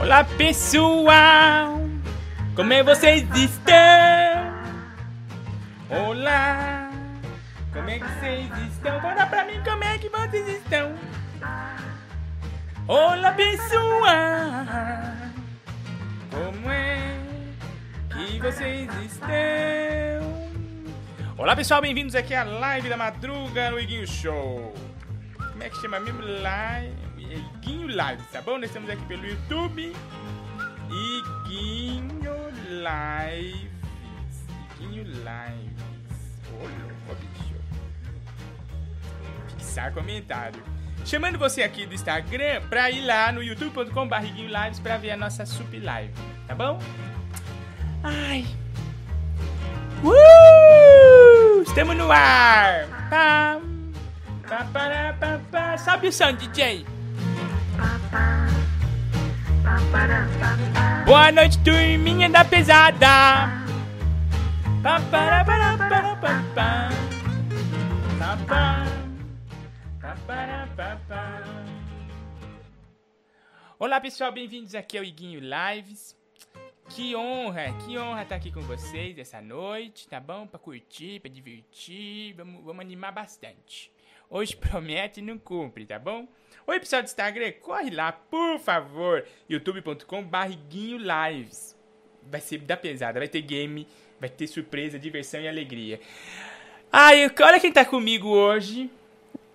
Olá pessoal, como é vocês estão? Olá, como é que vocês estão? Fala pra mim como é que vocês estão. Olá pessoal, como é que vocês estão? Olá pessoal, bem-vindos aqui à live da madruga no Iguinho Show. Como é que chama mesmo? Live. Iguinho Lives, tá bom? Nós estamos aqui pelo YouTube. Iguinho Lives. Iguinho Lives. Ô, louco, bicho. Fixar comentário. Chamando você aqui do Instagram pra ir lá no youtube.com.br Lives pra ver a nossa sup live, tá bom? Ai. Uh! Estamos no ar! Pam, pá, pará, pá, pá. Sobe o som, DJ! Boa noite, turminha da pesada! Olá pessoal, bem-vindos aqui ao Iguinho Lives. Que honra, que honra estar aqui com vocês essa noite, tá bom? Pra curtir, pra divertir, vamos, vamos animar bastante. Hoje promete e não cumpre, tá bom? Oi, pessoal do Instagram, corre lá, por favor, youtube.com barriguinho lives. Vai ser da pesada, vai ter game, vai ter surpresa, diversão e alegria. Ai, olha quem tá comigo hoje.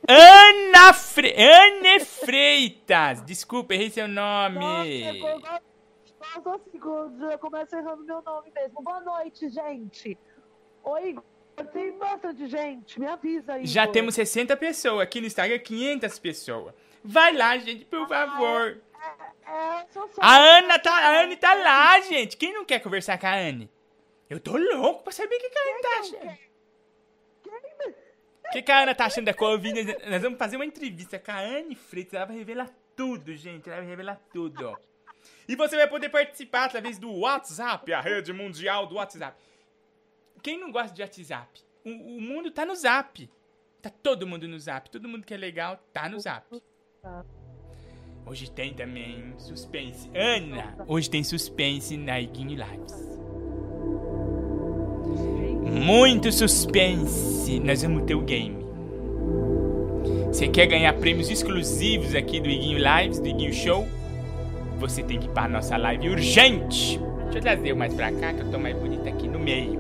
Ana Fre... Anne Freitas! Desculpa, errei seu nome. Nossa, Nossa, segundos, eu começo errando meu nome mesmo. Boa noite, gente. Oi, Igor. Tem bastante gente, me avisa aí. Já temos 60 pessoas aqui no Instagram, 500 pessoas. Vai lá, gente, por favor. É, sou só- A Ana tá, a Anne tá lá, gente. Quem não quer conversar com a Anne? Eu tô louco pra saber o que, que a Anne tá achando. O que, que a Ana tá achando da Covid? Nós- vamos fazer uma entrevista com a Anne Freitas. Ela vai revelar tudo, gente. Ela vai revelar tudo. E você vai poder participar através do WhatsApp, a rede mundial do WhatsApp. Quem não gosta de WhatsApp? O, o mundo tá no Zap. Tá todo mundo no Zap. Todo mundo que é legal tá no Zap. Hoje tem também suspense. Ana, hoje tem suspense na Iguinho Lives. Muito suspense. Nós vamos ter o game. Você quer ganhar prêmios exclusivos aqui do Iguinho Lives, do Iguinho Show? Você tem que ir para nossa live urgente. Deixa eu trazer mais pra cá, que eu tô mais bonita aqui no meio.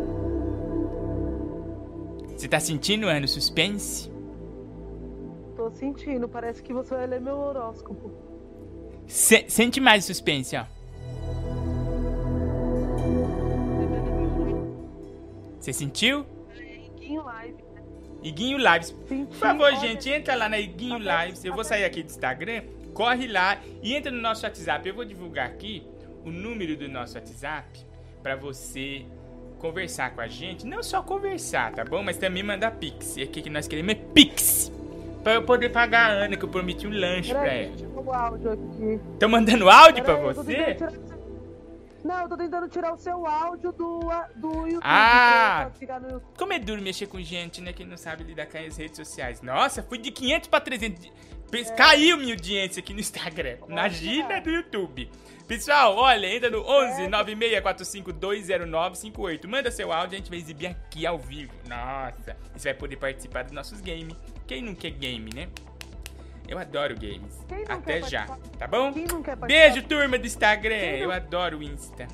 Você tá sentindo, Ana, o suspense? Tô sentindo, parece que você vai ler meu horóscopo. Se- sente mais suspense, ó. Você sentiu? Iguinho Live. Iguinho Lives. Senti, Por favor, olha, gente, entra lá na Iguinho Lives. Eu vou sair aqui do Instagram. Corre lá e entra no nosso WhatsApp. Eu vou divulgar aqui o número do nosso WhatsApp pra você conversar com a gente. Não só conversar, tá bom? Mas também mandar pix. E aqui que nós queremos é pix. Pra eu poder pagar a Ana, que eu prometi um lanche pra Peraí, ela. o áudio aqui. Tô mandando áudio pra Peraí, eu tô você? tirar Não, eu tô tentando tirar o seu áudio do, do YouTube. Ah! pra no. Como é duro mexer com gente, né? Que não sabe lidar com as redes sociais. Nossa, fui de 500 pra 300. Pes- Caiu minha audiência aqui no Instagram. Imagina do YouTube. Pessoal, olha, entra no 11 964520958. Manda seu áudio, a gente vai exibir aqui ao vivo. Nossa, você vai poder participar dos nossos games. Quem não quer game, né? Eu adoro games. Até já, participar? tá bom? Beijo, turma do Instagram. Não- Eu adoro o Insta.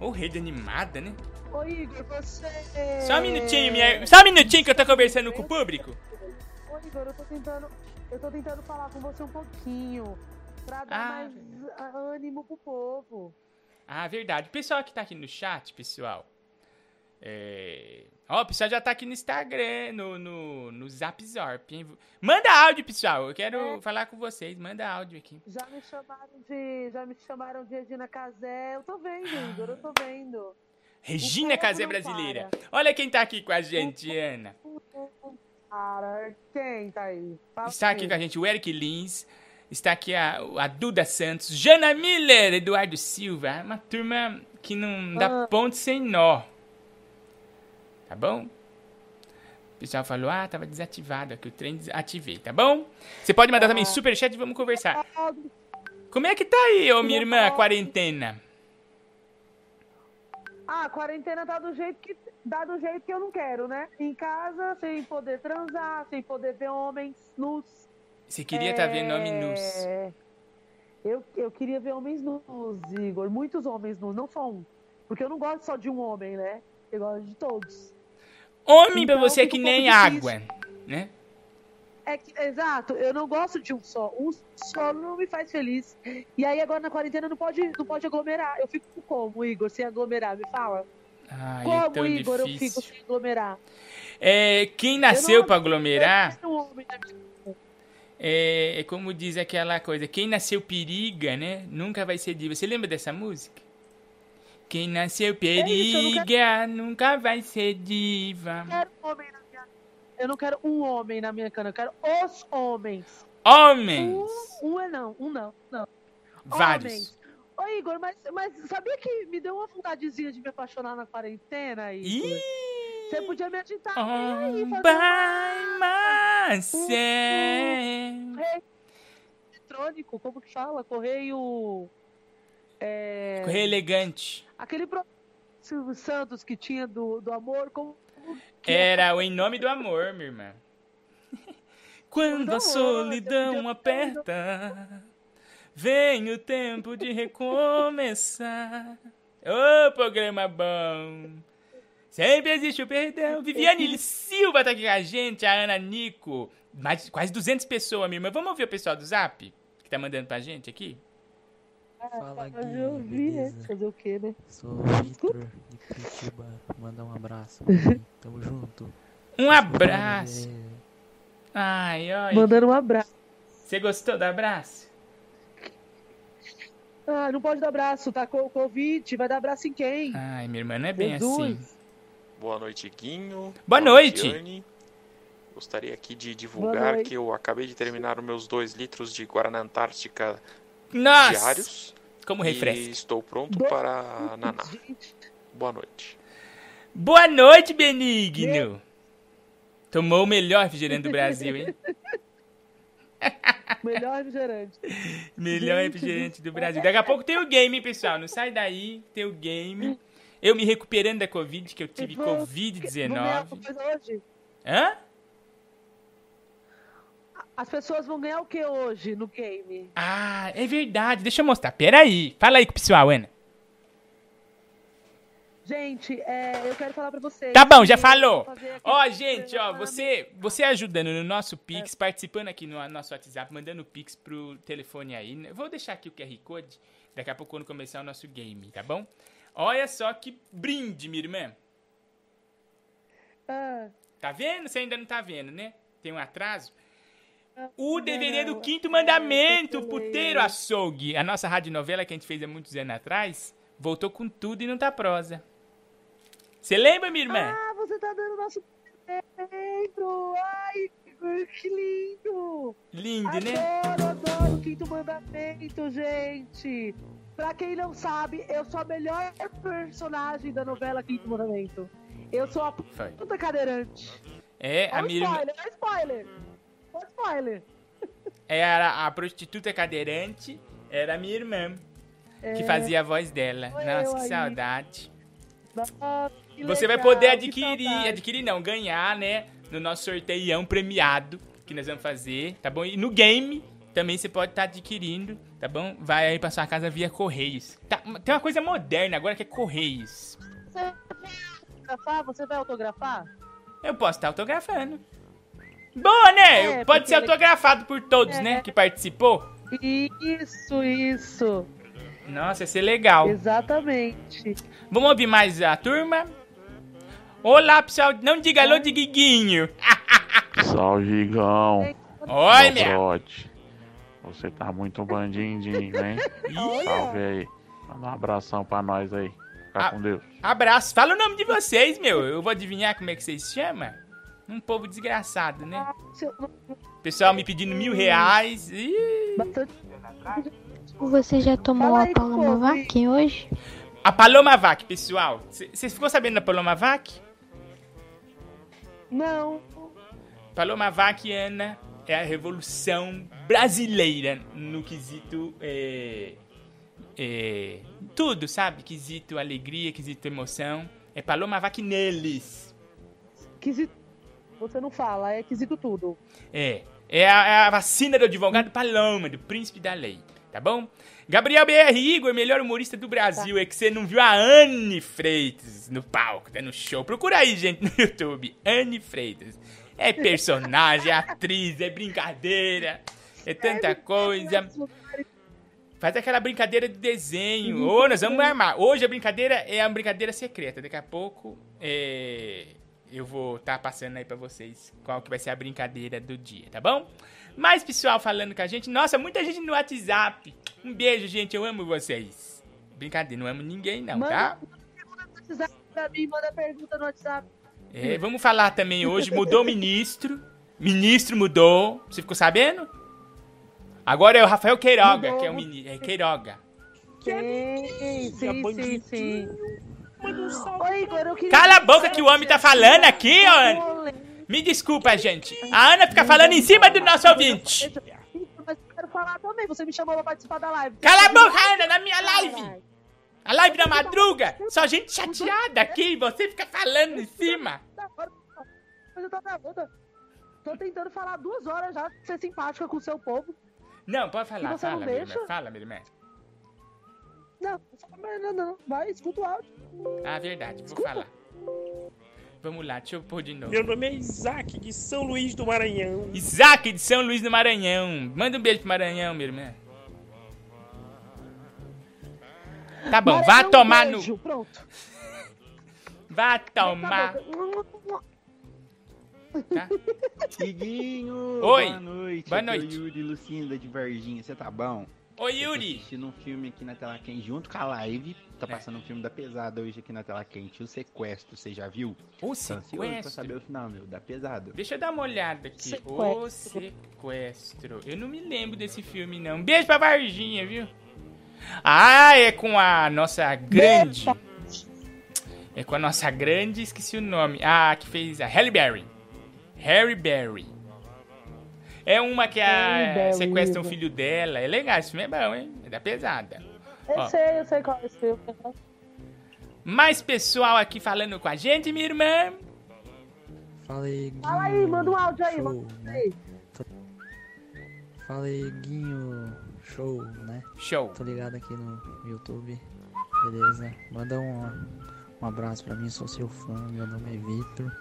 Ô, rede animada, né? Ô, Igor, você... Só um minutinho, minha... Só um minutinho que eu tô conversando com o público. Ô, Igor, eu tô tentando... Eu tô tentando falar com você um pouquinho. Pra dar Ah, mais ah, ânimo pro povo. Ah, verdade. O pessoal que tá aqui no chat, pessoal. É... Ó, o pessoal já tá aqui no Instagram, no, no, no Zap Zorp, hein? Manda áudio, pessoal. Eu quero É. falar com vocês. Manda áudio aqui. Já me chamaram de. Já me chamaram de Regina Casé. Eu tô vendo, Igor, eu tô vendo. Regina Casé Brasileira. para. Olha quem tá aqui com a gente, Ana. Cara, quem tá aí? Fala Está aqui com a gente o Eric Lins. Está aqui a, a Duda Santos, Jana Miller, Eduardo Silva. Uma turma que não dá Ah. ponto sem nó. Tá bom? O pessoal falou, ah, tava desativado aqui, o trem desativei, tá bom? Você pode mandar também superchat e vamos conversar. Como é que tá aí, ô minha irmã, a quarentena? Ah, a quarentena tá do jeito que dá do jeito que eu não quero, né? Em casa, sem poder transar, sem poder ver homens nus. Você queria estar tá vendo homem nus? É, Eu, eu queria ver homens nus, Igor. Muitos homens nus, não só um. Porque eu não gosto só de um homem, né? Eu gosto de todos. Homem pra Então, você é que um nem água, né? É que, exato, eu não gosto de um só. Um só não me faz feliz. E aí agora na quarentena não pode, não pode aglomerar. Eu fico como, Igor, sem aglomerar? Me fala. Ai, como, é tão Igor, eu difícil. fico sem aglomerar? É, quem Eu nasceu pra aglomerar, Eu não é, é como diz aquela coisa, quem nasceu periga, né? Nunca vai ser diva. Você lembra dessa música? Quem nasceu É isso, periga, nunca vai ser diva. Eu quero um homem na minha Eu não quero um homem na minha cana, eu quero os homens. Homens! Um, um é não, um não, não. Vários. Homens. Ô, Igor, mas, mas sabia que me deu uma vontadezinha de me apaixonar na quarentena, Igor? Ih! Você podia me agitar Oh, aí, fazer by myself. correio eletrônico, como que fala? Correio. É, Correio elegante. Aquele pro Silvio Santos que tinha do, do amor, como. é? Era o Em Nome do Amor, minha irmã. Quando a solidão aperta, vem o tempo de recomeçar. Ô, programa bom! Sempre existe o perdão. Viviane Silva tá aqui com a gente, a Ana Nico. Mais, quase 200 pessoas, minha irmã. Vamos ouvir o pessoal do Zap? Que tá mandando pra gente aqui? Fala Mas Gui, eu vi, né? beleza? Fazer o quê, né? Sou o Vitor de Curitiba, mandar um abraço. mano. Tamo junto. Um abraço. Ai, ai. Mandando um abraço. Você gostou do abraço? Ah, não pode dar abraço, tá com Covid, vai dar abraço em quem? Ai, minha irmã não é bem Jesus. assim. Boa noite, Guinho. Boa noite. Anne. Gostaria aqui de divulgar noite. que eu acabei de terminar os meus dois litros de Guaraná Antártica Nossa! diários Como e refresca. estou pronto Dois para a Naná. Boa noite. Boa noite, Benigno! Tomou o melhor refrigerante do Brasil, hein? melhor refrigerante. Melhor refrigerante do Brasil. Daqui a pouco tem o game, hein, pessoal? Não sai daí, tem o game. Eu me recuperando da Covid, que eu tive Vamos ganhar Covid-19. alguma coisa hoje? Hã? As pessoas vão ganhar o que hoje no game? Ah, é verdade. Deixa eu mostrar. Pera aí. Fala aí com o pessoal, Ana. Gente, é, eu quero falar pra vocês. Tá bom, já falou. Ó, gente, ó, você, você ajudando no nosso Pix, participando aqui no nosso WhatsApp, mandando o Pix pro telefone aí. né? Eu Vou deixar aqui o QR Code, daqui a pouco quando começar o nosso game, tá bom? Olha só que brinde, minha irmã. Ah, Tá vendo? Você ainda não tá vendo, né? Tem um atraso. O não, DVD do. Quinto Ah, Mandamento, o Puteiro. Açougue. A nossa radionovela que a gente fez há muitos anos atrás, voltou com tudo e não tá prosa. Você lembra, minha irmã? Ah, você tá dando nosso presente! Ai, que lindo! Lindo, né? Adoro, adoro o quinto mandamento, gente! Pra quem não sabe, eu sou a melhor personagem da novela Quinto Mandamento. Eu sou a Foi. puta cadeirante. É, a o minha irmã. spoiler, olha o spoiler! Olha o spoiler! Era a prostituta cadeirante, era a minha irmã, que É, fazia a voz dela. Foi Nossa, que aí. saudade. nossa, que Você vai legal, poder que adquirir, adquirir não, ganhar, né? No nosso sorteião premiado que nós vamos fazer, tá bom? E no game também você pode estar adquirindo, tá bom? Vai aí pra sua casa via Correios. Tá, tem uma coisa moderna agora que é Correios. Você vai autografar? Você vai autografar? Eu posso estar autografando. Boa, né? É, pode ser ele- autografado por todos, É. né? Que participou. Isso, isso. Nossa, ia ser legal. Exatamente. Vamos ouvir mais a turma? Olá, pessoal. Não diga alô de Guiguinho. Salve, Gigão. Oi, meu. Você tá muito bandindinho, hein? Salve aí. Manda um abração pra nós aí. Fica Ah. com Deus. Abraço. Fala o nome de vocês, meu. Eu vou adivinhar como é que vocês se chamam. Um povo desgraçado, né? Pessoal me pedindo mil reais. Ih. Você já tomou a Paloma. Vac hoje? A Paloma Vac, pessoal. Você ficou sabendo da Paloma Vac? Não. Paloma Vac, Ana, é a revolução brasileira no quesito. É, é, tudo, sabe? Quesito alegria, quesito emoção. É Paloma Vaquineles. Quesito. Você não fala, é quesito tudo. É. É a, é a vacina do advogado Paloma, do príncipe da lei. Tá bom? Gabriel BR Igor, melhor humorista do Brasil. É que você não viu a Anne Freitas no palco, tá no show. Procura aí, gente, no YouTube. Anne Freitas. É personagem, é atriz, é brincadeira, é tanta coisa. Faz aquela brincadeira de desenho. Ô, nós vamos armar. Hoje a brincadeira é a brincadeira secreta. Daqui a pouco é, eu vou estar passando aí pra vocês qual que vai ser a brincadeira do dia, tá bom? Mais pessoal falando com a gente. Nossa, muita gente no WhatsApp. Um beijo, gente. Eu amo vocês. Brincadeira, não amo ninguém não, tá? Manda pergunta no WhatsApp pra mim, manda pergunta no WhatsApp. É, vamos falar também hoje. Mudou o ministro. Ministro mudou. Você ficou sabendo? Agora é o Rafael Queiroga, Mudou. que é o ministro. É Queiroga. Sim, sim, sim, sim. Oi, Igor, eu queria... Cala a boca que o homem tá falando aqui, ó. Me desculpa, gente. A Ana fica falando em cima do nosso ouvinte. Mas eu quero falar também, você me chamou pra participar da live. Cala a boca, Ana, na minha live. A live da madruga. Só gente chateada aqui. e Você fica falando em cima. Mas eu tô. Tô tentando falar duas horas já, ser simpática com o seu povo. Não, pode falar. Você não Fala, minha deixa? irmã. Fala, minha irmã. Não, não, não. Vai, escuta o áudio. Ah, verdade. Vou falar. Vamos lá, deixa eu pôr de novo. Meu nome é Isaac, de São Luís do Maranhão. Isaac de São Luís do Maranhão. Manda um beijo pro Maranhão, minha irmã. Tá bom, vá Maranhão, tomar beijo. no. Pronto. Vá Tá tomar. Tá? Tiguinho! Oi. Boa noite. Boa aqui é o noite. Yuri Lucinda de Varginha, você tá bom? Oi, Yuri. assistindo um filme aqui na tela quente junto com a live. Tá passando um filme da pesada hoje aqui na tela quente. O sequestro, você já viu? O ansioso pra sequestro. saber o final, meu, da pesada. Deixa eu dar uma olhada aqui. Sequestro. O sequestro. Eu não me lembro desse filme, não. Beijo pra Varginha, viu? Ah, é com a nossa grande. É com a nossa grande, esqueci o nome. Ah, que fez a Halle Berry. Harry Berry. É uma que a sequestra um isso. filho dela. É legal, esse filme é bom, hein? É da pesada. Eu Ó. sei, eu sei qual é esse filme. Mais pessoal aqui falando com a gente, minha irmã. Fala aí, Guinho. Fala aí, manda um áudio aí, Show, manda um né? aí. Fala aí, Guinho. Show, né? Show. Tô ligado aqui no YouTube. Beleza? Manda um, um abraço pra mim, sou seu fã. Meu nome é Vitor.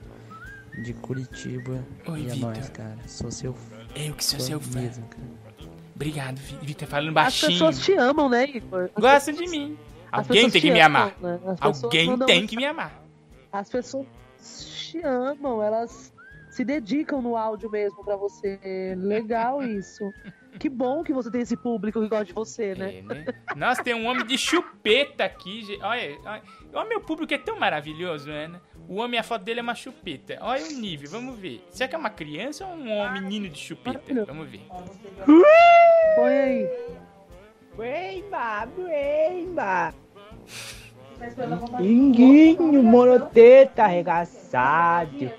De Curitiba. Oi, e é Vitor. nóis, cara. Sou seu fã. Eu que sou seu fã. mesmo, cara. Obrigado, Vi- Vitor, falando As baixinho. pessoas te amam, né, Igor? As Gostam de mim. as Alguém tem que me amam, amar. né? As Alguém tem que me amar. As pessoas te amam, elas se dedicam no áudio mesmo pra você. Legal isso. Que bom que você tem esse público que gosta de você, né? É, né? Nossa, tem um homem de chupeta aqui. gente. Olha, olha. Olha, meu público é tão maravilhoso, né? O homem, a foto dele é uma chupeta. Olha o nível, vamos ver. Será que é uma criança ou um homem menino de chupeta? Vamos ver. Põe aí. Buemba, buemba. Linguinho, monoteta, arregaçado.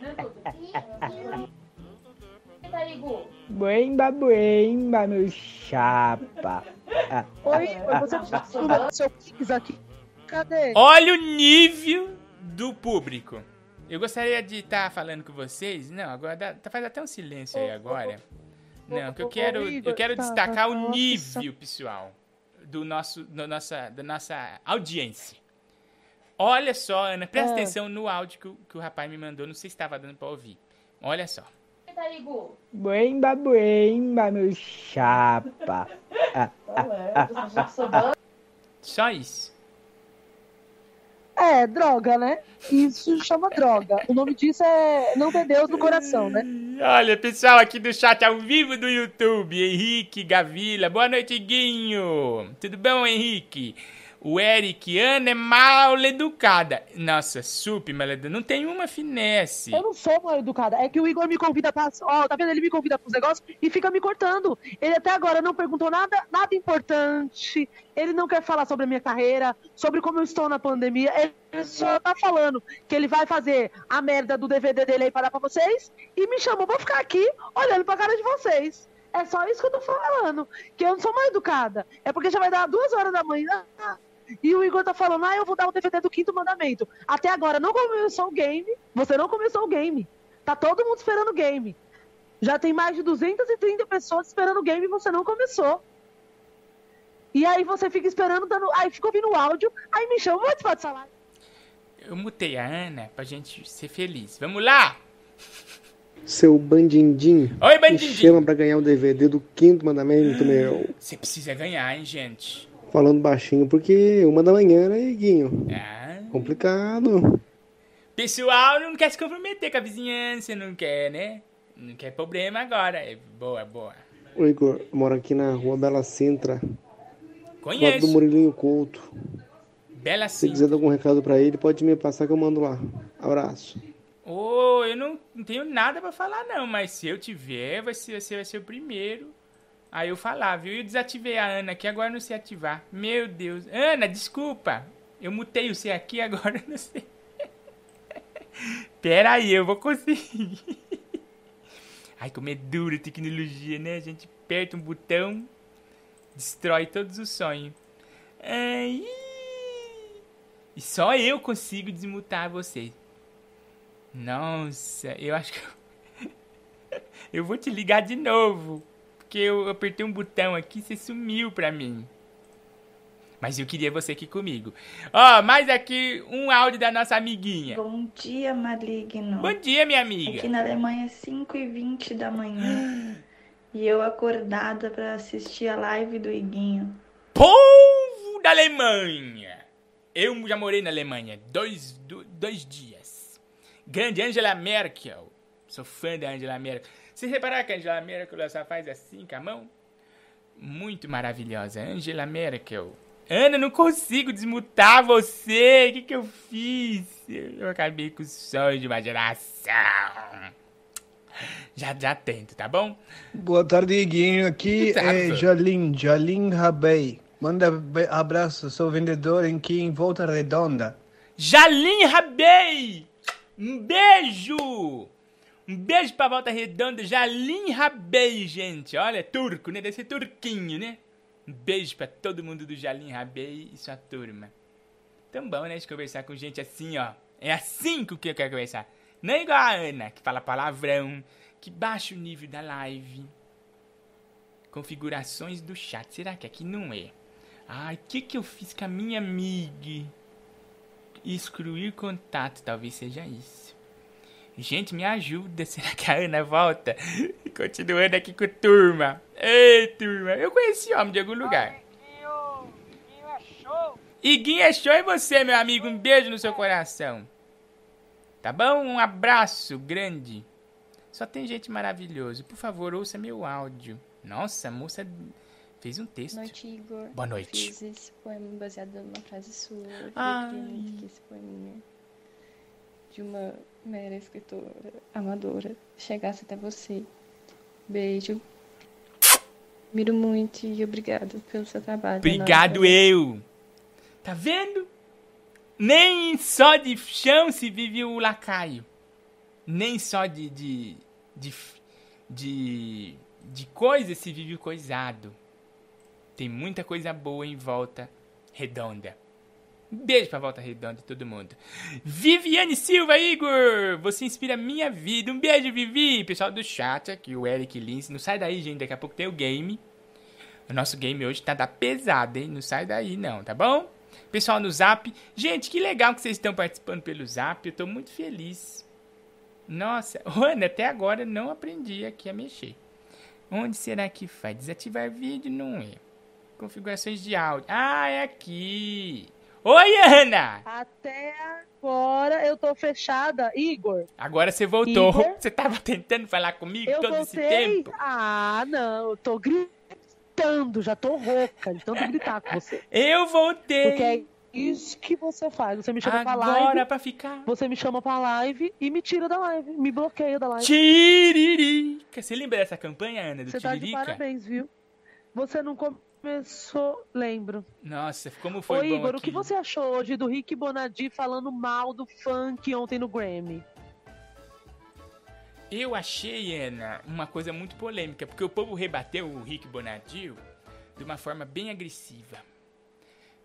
Buemba, buemba, meu chapa. Oi, você seu aqui. Cadê? Olha o nível do público. Eu gostaria de estar falando com vocês. Não, agora dá- tá- faz até um silêncio aí agora. Não, que eu quero, eu quero destacar o nível, pessoal, do nosso, da nossa, da nossa audiência. Olha só, Ana, presta Ah. atenção no áudio que o, que o rapaz me mandou. Não sei se estava dando pra ouvir. Olha só. buemba, buemba, meu chapa. Ah, Só isso. É, droga, né? Isso chama droga. O nome disso é não ter Deus no coração, né? Olha, pessoal aqui do chat ao vivo do YouTube, Henrique Gavila, boa noite, Guinho. Tudo bom, Henrique? O Eric, Ana é mal educada. Nossa, super mal educada. Não tem uma finesse. Eu não sou mal educada. É que o Igor me convida pra. Ó, tá vendo? Ele me convida pros negócios e fica me cortando. Ele até agora não perguntou nada, nada importante. Ele não quer falar sobre a minha carreira, sobre como eu estou na pandemia. Ele só tá falando que ele vai fazer a merda do DVD dele aí pra dar pra vocês e me chamou pra ficar aqui olhando pra cara de vocês. É só isso que eu tô falando. Que eu não sou mal educada. É porque já vai dar duas horas da manhã. E o Igor tá falando, ah, eu vou dar o DVD do quinto mandamento. Até agora não começou o game. Você não começou o game. Tá todo mundo esperando o game. Já tem mais de 230 pessoas esperando o game e você não começou. E aí você fica esperando, dando. Aí fica ouvindo o áudio, aí me chama, vou participar dessa live. Eu mutei a Ana pra gente ser feliz. Vamos lá! Seu bandindim. Oi, Me bandindim. chama pra ganhar o DVD do quinto mandamento, meu. Você precisa ganhar, hein, gente? Falando baixinho, porque uma da manhã, né, Iguinho? Ah. Complicado. Pessoal não quer se comprometer com a vizinhança, não quer, né? Não quer problema agora. É boa, boa. Ô, Igor, eu moro aqui na rua Bela Sintra. Do lado do Conheço. Murilinho Couto. Bela Se sim. quiser dar algum recado pra ele, pode me passar que eu mando lá. Abraço. Ô, eu não, não tenho nada pra falar, não, mas se eu tiver, vai ser, você vai ser o primeiro. Aí eu falar, viu? Eu desativei a Ana aqui, agora não sei ativar. Meu Deus. Ana, desculpa. Eu mutei o C aqui, agora não sei. Pera aí, eu vou conseguir. Ai, como é dura a tecnologia, né? A gente aperta um botão, destrói todos os sonhos. Ai. E só eu consigo desmutar você. Nossa, eu acho que. Eu vou te ligar de novo. Porque eu apertei um botão aqui e você sumiu pra mim. Mas eu queria você aqui comigo. Ó, mais aqui um áudio da nossa amiguinha. Bom dia, maligno. Bom dia, minha amiga. Aqui na Alemanha é 5h20 da manhã. e eu acordada pra assistir a live do Iguinho. Povo da Alemanha! Eu já morei na Alemanha dois, do- dois dias. Grande Angela Merkel. Sou fã da Angela Merkel. Vocês repararam que a Angela Merkel só faz assim com a mão? Muito maravilhosa. Angela Merkel. Ana, não consigo desmutar você. O que, que eu fiz? Eu acabei com o sonho de uma geração. Já, já tento, tá bom? Boa tarde, Iguinho. Aqui é Jalim, Jalim Rabei. Manda abraço, sou vendedor aqui em Volta Redonda. Jalim Rabei! Um beijo! Um beijo pra Volta Redonda, Jalim Rabei, gente. Olha, turco, né? Deve ser turquinho, né? Um beijo pra todo mundo do Jalim Rabei e sua turma. Tão bom, né? De conversar com gente assim, ó. É assim que eu quero conversar. Não é igual a Ana, que fala palavrão, que baixa o nível da live. Configurações do chat. Será que aqui não é? Ai, o que, que eu fiz com a minha amiga? Excluir contato, talvez seja isso. Gente, me ajuda. Será que a Ana volta? Continuando aqui com a turma. Ei, turma. Eu conheci o homem de algum lugar. Iguinho é show e você, meu amigo. Um beijo no seu coração. Tá bom? Um abraço grande. Só tem gente maravilhosa. Por favor, ouça meu áudio. Nossa, a moça fez um texto. Boa noite, Igor. Boa noite. Fiz esse poema baseado numa frase sua. Eu queria muito que esse poeminha de uma mera escritora amadora chegasse até você. Beijo. Miro muito e obrigado pelo seu trabalho. Obrigado eu. Tá vendo? Nem só de chão se vive o lacaio. Nem só de de de de, de coisa se vive o coisado. Tem muita coisa boa em volta redonda. Beijo pra volta redonda de todo mundo. Viviane Silva, Igor! Você inspira minha vida. Um beijo, Vivi! Pessoal do chat aqui, o Eric Lins. Não sai daí, gente. Daqui a pouco tem o game. O nosso game hoje tá da pesada, hein? Não sai daí, não, tá bom? Pessoal no Zap. Gente, que legal que vocês estão participando pelo Zap. Eu tô muito feliz. Nossa, Ana, até agora não aprendi aqui a mexer. Onde será que faz? Desativar vídeo? Não é. Configurações de áudio. Ah, é aqui. Oi, Ana! Até agora eu tô fechada. Igor, Agora você voltou. Igor? Você tava tentando falar comigo eu todo esse voltei. tempo? Ah, não, eu tô gritando, já tô rouca de tanto gritar com você. Eu voltei. Porque é isso que você faz. Você me chama pra Agora live. pra ficar. Você me chama pra live e me tira da live. Me bloqueia da live. Tiririca. Você lembra dessa campanha, Ana, do Você tá de Tiririca? parabéns, viu? Você não começou, lembro. Nossa, como foi Ô, bom Igor, aqui. o que você achou hoje do Rick Bonadi falando mal do funk ontem no Grammy? Eu achei, Ana, uma coisa muito polêmica, porque o povo rebateu o Rick Bonadil de uma forma bem agressiva.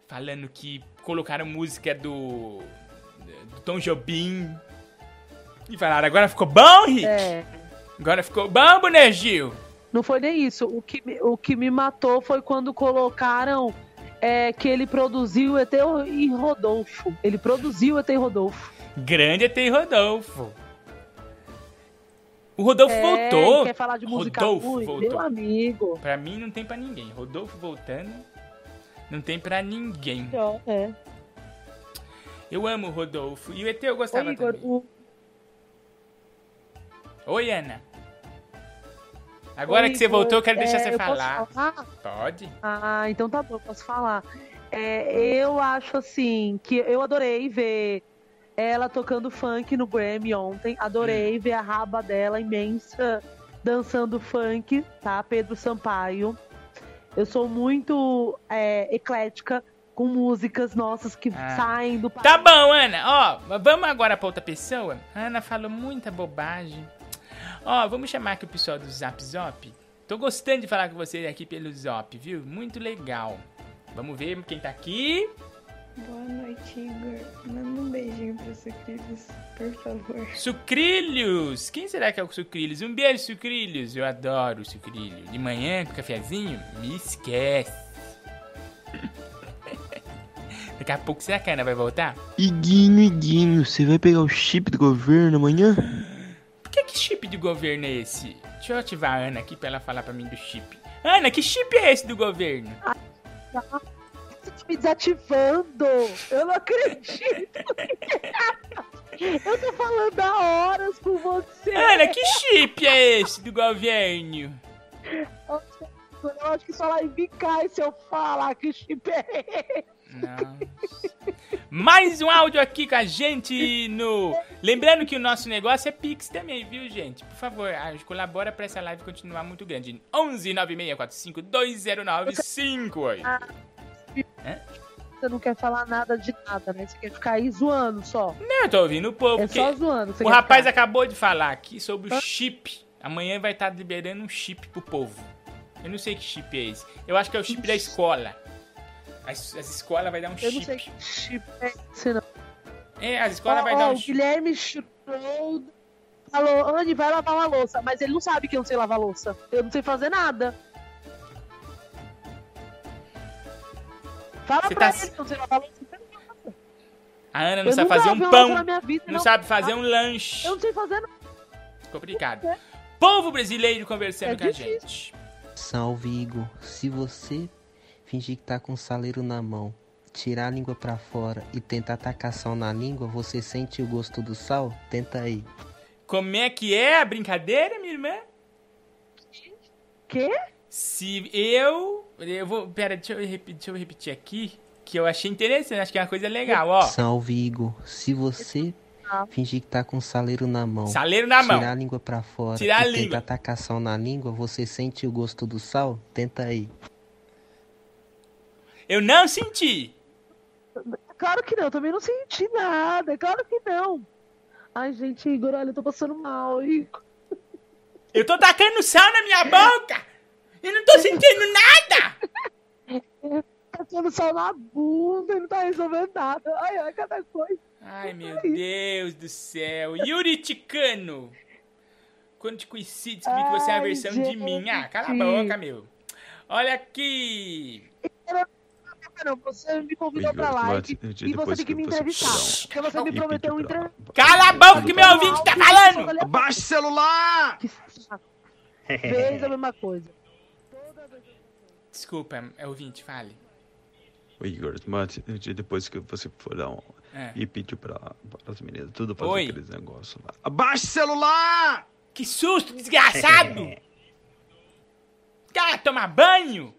Falando que colocaram música do, do Tom Jobim. E falaram, agora ficou bom, Rick? É. Agora ficou bom, Bonegil? Não foi nem isso. O que, me- o que me matou foi quando colocaram é, que ele produziu ET e Rodolfo. Ele produziu ET e Rodolfo. Grande ET Rodolfo. O Rodolfo É, voltou. quer falar de música Rodolfo ruim? voltou. Meu amigo. Pra mim não tem pra ninguém. Rodolfo voltando, não tem pra ninguém. É. Eu amo o Rodolfo. E o ET eu gostava Ô, Igor, também. o- Oi, Ana. Agora Ô, que você voltou, eu quero deixar é, você eu posso falar. falar? Pode? Ah, então tá bom, eu posso falar. É, eu acho assim que eu adorei ver ela tocando funk no Grammy ontem. Adorei Hum. ver a raba dela imensa dançando funk, tá? Pedro Sampaio. Eu sou muito é, eclética com músicas nossas que Ah. saem do Tá bom, Ana. Ó, vamos agora pra outra pessoa. A Ana falou muita bobagem. Ó, vamos chamar aqui o pessoal do Zap Zop. Tô gostando de falar com vocês aqui pelo Zop, viu? Muito legal. Vamos ver quem tá aqui. Boa noite, Igor. Manda um beijinho para Sucrilhos, por favor. Sucrilhos! Quem será que é o Sucrilhos? Um beijo, Sucrilhos! Eu adoro o Sucrilho. De manhã, com cafezinho, me esquece. Daqui a pouco, será que a Ana vai voltar? Iguinho, Iguinho, você vai pegar o chip do governo amanhã? Que, que chip de governo é esse? Deixa eu ativar a Ana aqui pra ela falar pra mim do chip. Ana, que chip é esse do governo? Você tá me desativando. Eu não acredito. eu tô falando há horas com você. Ana, que chip é esse do governo? Eu acho que só lá em cai se eu falar que chip é esse. Não. Mais um áudio aqui com a gente no. Lembrando que o nosso negócio é Pix também, viu, gente? Por favor, colabora pra essa live continuar muito grande. 11 9645 2095. Você não quer falar nada de nada, né? Você quer ficar aí zoando só. Não, eu tô ouvindo o povo. É só zoando. O rapaz ficar. acabou de falar aqui sobre o chip. Amanhã vai estar liberando um chip pro povo. Eu não sei que chip é esse. Eu acho que é o chip da escola. As, as escolas vai dar um Eu não chip. sei que chip é esse, não. É, as escolas Ó, vai ó, dar um o. Guilherme Schroeder falou, Anne, vai lavar uma louça. Mas ele não sabe que eu não sei lavar louça. Eu não sei fazer nada. Fala Você pra tá- ele que eu não sei lavar louça. A Ana não Eu sabe fazer um pão. vida, não não. sabe fazer um lanche. Eu não sei fazer nada. Complicado. Povo brasileiro conversando É com a gente. Salve Igor, se você fingir que tá com o saleiro na mão, tirar a língua pra fora e tentar tacar sal na língua, você sente o gosto do sal? Tenta aí. Como é que é a brincadeira, minha irmã? Quê? Se eu. Eu vou. Pera, deixa eu, repetir, deixa eu repetir aqui. Que eu achei interessante, acho que é uma coisa legal, ó. Salve Igor, se você fingir que tá com o saleiro na mão, Saleiro na mão. tirar a língua pra fora Tirar a e língua. tentar tacar sal na língua, você sente o gosto do sal? Tenta aí. Eu não senti. Claro que não, eu também não senti nada. Claro que não. Ai, gente, Igor, olha, eu tô passando mal, Igor. Eu tô tacando sal na minha boca! Eu não tô sentindo nada! Tá tendo sal na bunda e não tá resolvendo nada. Ai, ai, cada coisa. Ai, meu Deus do céu. Yuri Ticano. Quando te conheci, descobri que você é a versão de mim. Ah, cala a gente. boca, meu. Olha aqui. Não, você me convidou pra live e você tem que me entrevistar. Porque você me prometeu um entrevista. Cala a boca que meu ouvinte tá falando! Abaixa o celular! Fez a mesma coisa. Desculpa, é ouvinte, fale. Ô, Igor, mas depois que você for dar um... É. E pediu pra, para as meninas tudo fazer Oi. aqueles negócios lá. Abaixa o celular! Que susto, desgraçado! Cara, tomar banho!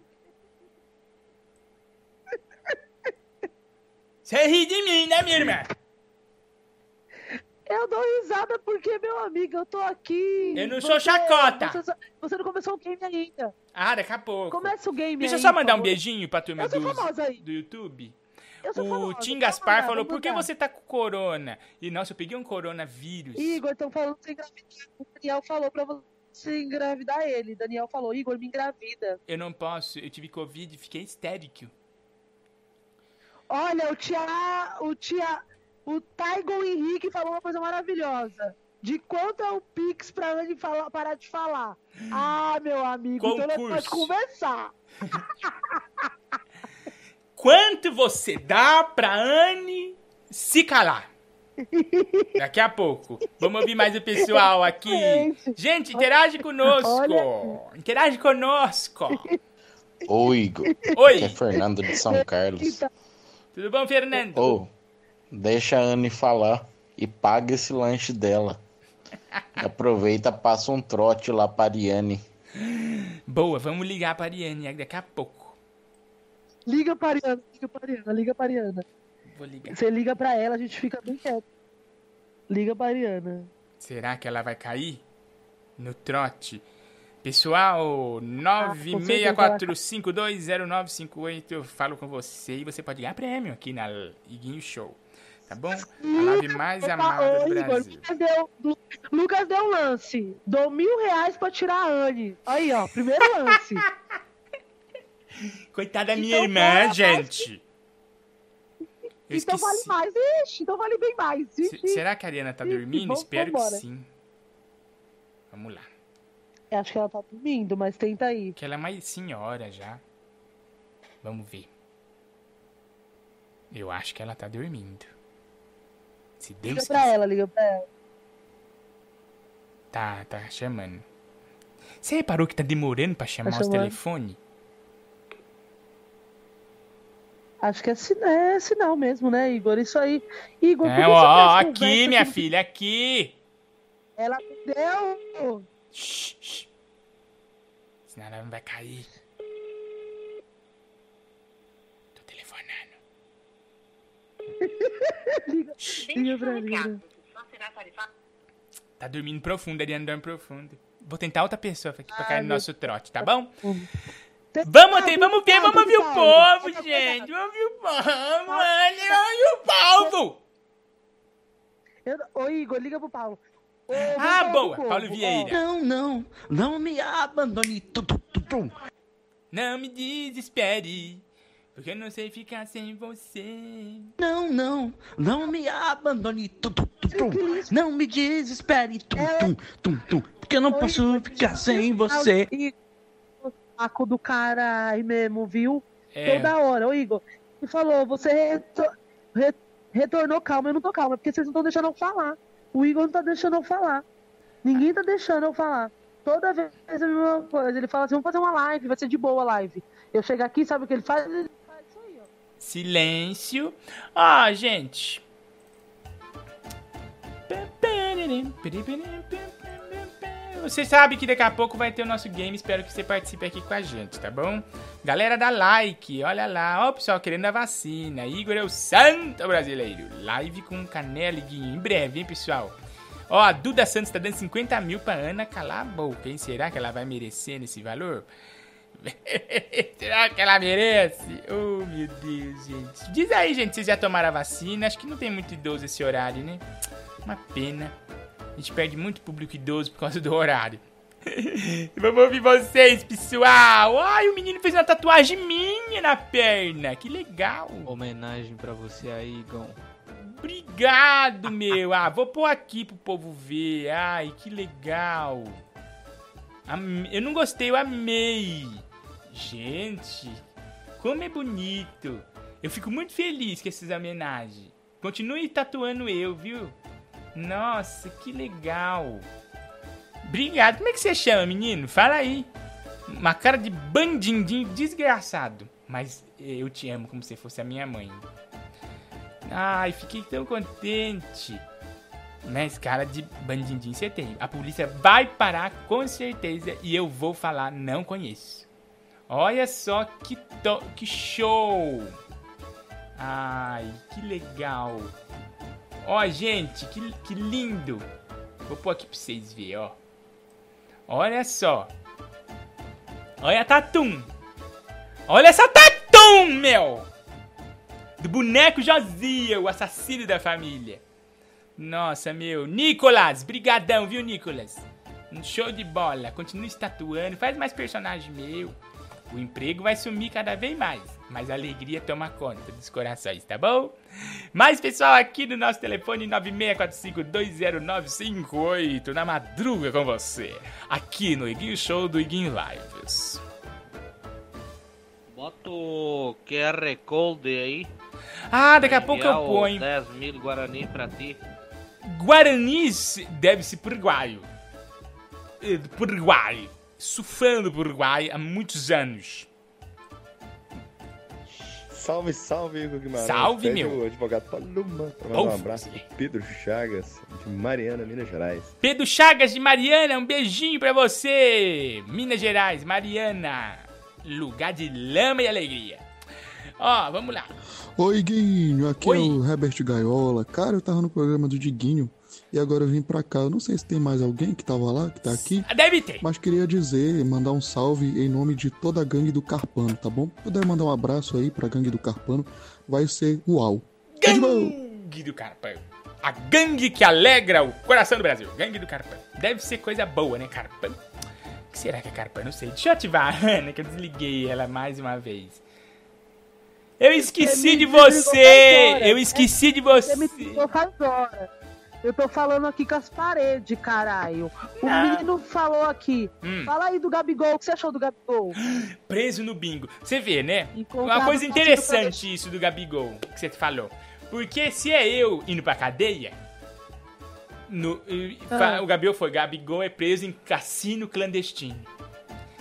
Você ri de mim, né, minha irmã? Eu dou risada porque, meu amigo, eu tô aqui. Eu não sou chacota. Você, só- você não começou o game ainda. Ah, daqui a pouco. Começa o game Deixa eu aí, só por mandar um beijinho pra turma Eu do, do YouTube. Eu sou O famosa, Tim vou Gaspar falou, por que você tá com corona? E, nossa, eu peguei um coronavírus. Igor, estão falando você engravidar. O Daniel falou pra você engravidar ele. Daniel falou, Igor, me engravida. Eu não posso, eu tive Covid e fiquei histérico. Olha, o tia, o tia, o Taigon Henrique falou uma coisa maravilhosa. De quanto é o Pix pra Anne falar, parar de falar? Ah, meu amigo, então nós pode Concurso. conversar. Quanto você dá pra Anne se calar? Daqui a pouco. Vamos ouvir mais o pessoal aqui. Gente, interage conosco. Interage conosco. Ô, Igor. Oi. É Fernando de São Carlos. Tudo bom, Fernando? Ô, deixa a Anne falar e paga esse lanche dela. Aproveita, passa um trote lá pra Ariane. Boa, vamos ligar pra Ariane daqui a pouco. Liga pra Ariana, liga pra Ariana, liga pra Ariana. Vou ligar. Você liga pra ela, a gente fica bem quieto. Liga pra Ariana. Será que ela vai cair? No trote. Pessoal, 964520958, eu falo com você e você pode ganhar prêmio aqui na Iguinho Show. Tá bom? A live mais amada do Brasil. Lucas deu, Lu- Lucas deu um lance. Dou mil reais pra tirar a Anne. Aí, ó, primeiro lance. Coitada da minha Então irmã, gente. Eu então vale esqueci. mais. Ixi, então vale bem mais. Ixi. será que a Ariana tá Ixi, dormindo? vamos- Espero vambora. que sim. Vamos lá. Acho que ela tá dormindo, mas tenta aí. Que ela é mais senhora já. Vamos ver. Eu acho que ela tá dormindo. Se Deus Liga pra quiser. ela, liga pra ela. Tá, tá chamando. Você reparou que tá demorando pra chamar os chamando. telefones? Acho que é, sin- é sinal mesmo, né, Igor? Isso aí. Igor, É, ó, ó, aqui, minha filha, aqui. Ela me deu. Shh, shh. Senão ela não vai cair. Tô telefonando. liga, liga pra. Tá dormindo profundo, a Ariana dorme profundo. Vou tentar outra pessoa aqui pra cair no nosso trote, tá bom? Tem- Vamos, ter, vamos ver, Tem- vamos ouvir o Tem- povo, gente. Vamos ouvir o povo, mano. Ouvir o povo. Eu- Ô, Igor, liga pro Paulo. Ô, Ah, boa, povo, Paulo. Vieira. Não, não, não me abandone. Tum, tum. Não me desespere, porque eu não sei ficar sem você. Não, não, não me abandone. Tum, tum. Não me desespere. Tum, tum, tum, tum. Porque eu não posso ficar sem você. O saco do cara aí mesmo, viu? É. Toda hora. Ô, Igor, ele falou, você reto- re- retornou calma. Eu não tô calma, porque vocês não estão deixando eu falar. O Igor não tá deixando eu falar. Ninguém tá deixando eu falar. Toda vez é a mesma coisa. Ele fala assim, vamos fazer uma live, vai ser de boa a live. Eu chego aqui, sabe o que ele faz? Ele faz isso aí, ó. Silêncio. Ah, gente. Você sabe que daqui a pouco vai ter o nosso game. Espero que você participe aqui com a gente, tá bom? Galera, dá like. Olha lá. Ó, o pessoal querendo a vacina. Igor é o santo brasileiro. Live com Canela e Guinho. Em breve, hein, pessoal? Ó, a Duda Santos tá dando 50 mil pra Ana calar a boca, hein? Será que ela vai merecer nesse valor? Será que ela merece? Oh, meu Deus, gente. Diz aí, gente, vocês já tomaram a vacina? Acho que não tem muito idoso esse horário, né? Uma pena. A gente perde muito público idoso por causa do horário. Vamos ouvir vocês, pessoal. Ai, o menino fez uma tatuagem minha na perna. Que legal. Homenagem pra você aí, Igão. Obrigado, meu. Ah, vou pôr aqui pro povo ver. Ai, que legal. Eu não gostei, eu amei. Gente, como é bonito. Eu fico muito feliz com essas homenagens. Continue tatuando eu, viu? Nossa, que legal. Obrigado. Como é que você chama, menino? Fala aí. Uma cara de bandindinho desgraçado. Mas eu te amo como se fosse a minha mãe. Ai, fiquei tão contente. Mas cara de bandidinho você tem. A polícia vai parar com certeza e eu vou falar não conheço. Olha só que, to que show. Ai, que legal. Ó, gente, que, que lindo. Vou pôr aqui pra vocês verem, ó. Olha só. Olha a Tatum. Olha essa Tatum, meu. Do boneco Josia, o assassino da família. Nossa, meu. Nicolas, brigadão, viu, Nicolas? Um show de bola. Continua estatuando, faz mais personagem meu. O emprego vai sumir cada vez mais, mas a alegria toma conta dos corações, tá bom? Mais pessoal aqui no nosso telefone 9645209558 na madruga com você, aqui no Iguinho Show do Iguinho Lives. Bota o QR Code aí. Ah, daqui a pouco eu Enviar o ponho. 10 mil Guarani pra ti. Guaranis deve-se por Uruguaio. Eh, Por Uruguai. Sou fã do Uruguai há muitos anos. Salve, salve, Igor Guimarães. Salve, Pede meu. o advogado Paloma pra mandar um abraço pro Pedro Chagas, de Mariana, Minas Gerais. Pedro Chagas de Mariana, um beijinho pra você. Minas Gerais, Mariana. Lugar de lama e alegria. Ó, vamos lá. Oi, Guinho, aqui Oi. é o Herbert Gaiola. Cara, eu tava no programa do Diguinho e agora eu vim pra cá. Eu não sei se tem mais alguém que tava lá, que tá aqui. Deve ter. Mas queria dizer, mandar um salve em nome de toda a gangue do Carpano, tá bom? Se puder mandar um abraço aí pra gangue do Carpano, vai ser uau. Gangue do Carpão. A gangue que alegra o coração do Brasil. Gangue do Carpão. Deve ser coisa boa, né, Carpão? O que será que é Carpão? Não sei. Deixa eu ativar a Ana, que eu desliguei ela mais uma vez. Eu esqueci de você! Eu esqueci de Você me faz horas. Eu tô falando aqui com as paredes, caralho. O Ah. menino falou aqui. Hum. Fala aí do Gabigol. O que você achou do Gabigol? Preso no bingo. Você vê, né? Uma coisa interessante isso do Gabigol, que você falou. Porque se é eu indo pra cadeia, no, Ah. o Gabigol foi, Gabigol é preso em cassino clandestino.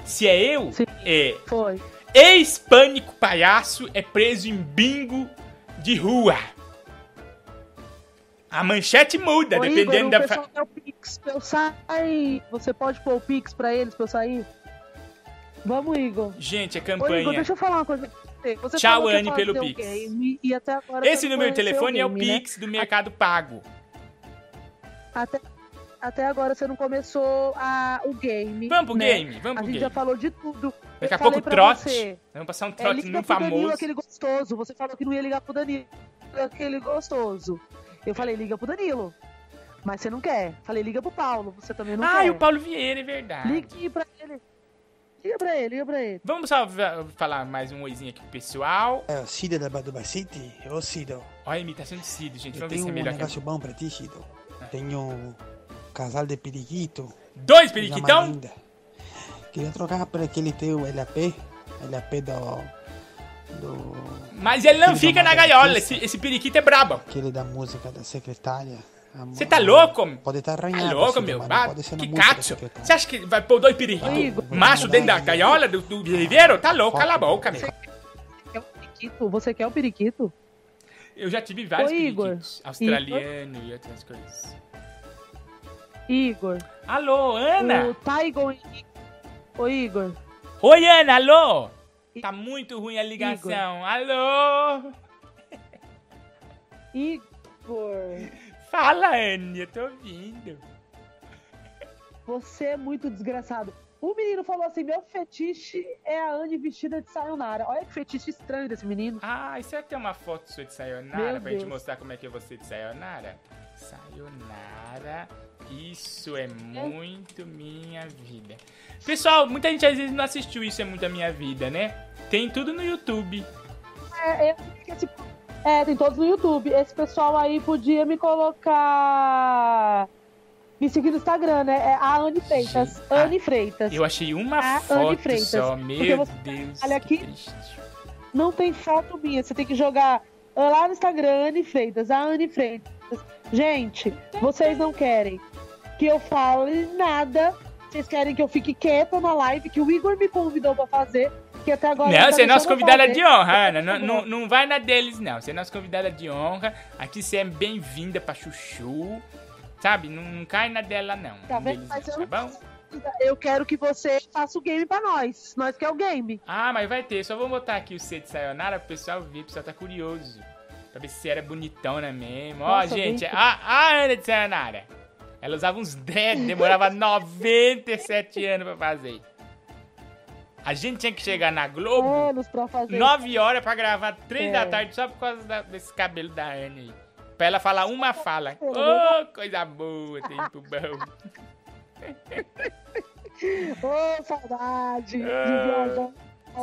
Se é eu, é. Foi. Ex-pânico palhaço é preso em bingo de rua. A manchete muda, Ô, dependendo Igor, da. o fa- quer o Pix pra eu sair. Você pode pôr o Pix pra eles pra eu sair? Vamos, Igor. Gente, é Ô, Igor, campanha. deixa eu falar uma coisa pra você. Tchau, Anne, pelo Pix. game, e até agora Esse número de telefone é o game, né? Pix do Mercado Pago. Até, até agora você não começou a, o game. Vamos pro né? game, vamos A pro gente game. já falou de tudo. Daqui a pouco trote. Você, Vamos passar um é, trote liga no pro Danilo, famoso. aquele gostoso. Você falou que não ia ligar pro Danilo, aquele gostoso. Eu falei, liga pro Danilo. Mas você não quer. Falei, liga pro Paulo. Você também não Ah, quer. e o Paulo Vieira, é verdade. Liga pra ele. Liga pra ele, liga pra ele. Vamos só falar mais um oizinho aqui pro pessoal. É o Cid da Baduba City. Ô, Cido. Olha a imitação de Cid, gente. Eu Vamos ver tenho se é um melhor que a negócio bom pra ti, Cido. Tenho um casal de periquito. Dois periquitão? Queria trocar por aquele teu LAP. LAP do... do... Mas ele não fica na gaiola, esse, esse periquito é brabo. Aquele da música da secretária. Você tá louco? Pode estar Tá arranhado. louco, meu? mas não pode ser que cacho. Você acha que vai pôr dois periquitos macho dentro da gaiola do, do viveiro? Tá louco, cala a boca, meu. Quer o periquito? Você quer o periquito? Eu já tive vários Ô, Igor. periquitos. Australiano e outras coisas. Igor. Alô, Ana? O Taigon. Ô, Igor. Oi, Ana, alô? Tá muito ruim a ligação. Alô? Igor. Fala, Anne, eu tô ouvindo. Você é muito desgraçado. O menino falou assim: meu fetiche é a Anne vestida de sayonara. Olha que fetiche estranho desse menino. Ah, e será que tem uma foto sua de Sayonara Meu pra gente Deus. mostrar como é que é você de Sayonara? Sayonara, isso é muito minha vida. Pessoal, muita gente às vezes não assistiu Isso é Muito a Minha Vida, né? Tem tudo no YouTube. É, esse- é, tem todos no YouTube. Esse pessoal aí podia me colocar. Me seguir no Instagram, né? É a Anne Freitas. Anne Freitas. Eu achei uma A Anne foto Freitas. só, meu Deus. Olha aqui. triste. Não tem foto minha. Você tem que jogar lá no Instagram, Anne Freitas. A Anne Freitas. Gente, vocês não querem que eu fale nada. Vocês querem que eu fique quieta na live que o Igor me convidou pra fazer. Que até agora. Não, tá você é nossa convidada fazer. de honra, Ana. Não, não, não vai na deles, não. Você é nossa convidada de honra. Aqui você é bem-vinda pra Chuchu. Sabe? Não, não cai na dela, não. Tá vendo? Deles Mas não, eu tá bom? Eu quero que você faça o game pra nós. Nós quer o game. Ah, mas vai ter. Só vou botar aqui o C de Sayonara pro pessoal ver, pro pessoal tá curioso. Pra ver se era bonitona mesmo. Ó, gente, bem- a, a Ana de Sayonara. Ela usava uns dread, demorava 97 anos pra fazer. A gente tinha que chegar na Globo É, nos pra fazer. 9 horas pra gravar 3 É. da tarde só por causa da- desse cabelo da Anne aí. Pra ela falar uma fala. É, Ô, coisa boa, tempo bom. Ô, saudade de Ah, viajar.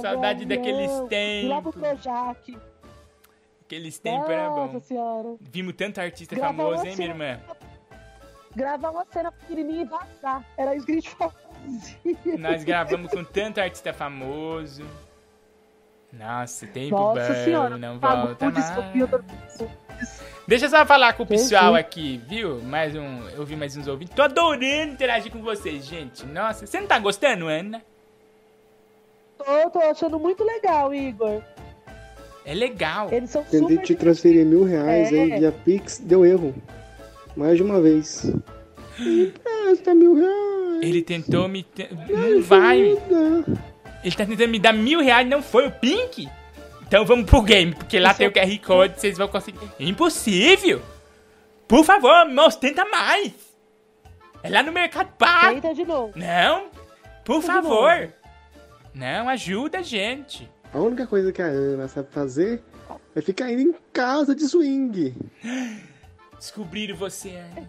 saudade daqueles ir Lá pro tempos. Projac. Aqueles tempos era bom. Nossa senhora. Vimos tanto artista Gravar famoso, hein, minha irmã? Gravar uma cena pequenininha e vazar. Era isso que a gente fazia. Nós gravamos com tanto artista famoso. Nossa, tempo Nossa bom, senhora. não Pagou volta mais. Deixa eu só falar com o pessoal Entendi. aqui, viu? Mais um, eu vi mais uns ouvintes. Tô adorando interagir com vocês, gente. Nossa, você não tá gostando, Ana? Tô, tô achando muito legal, Igor. É legal. Eles são Tentei super... te transferir mil reais É. aí via Pix, deu erro. Mais de uma vez. Me Empresta mil reais. Ele tentou me. te- Não vai. Ele tá tentando me dar mil reais, não foi o Pink? Então vamos pro game, porque lá tem o QR Code, vocês vão conseguir. Impossível! Por favor, moço, tenta mais! É lá no Mercado Pago! Tenta de novo. Não! Por Tenta favor! Não, ajuda a gente! A única coisa que a Ana sabe fazer é ficar indo em casa de swing. Descobriram você, Ana.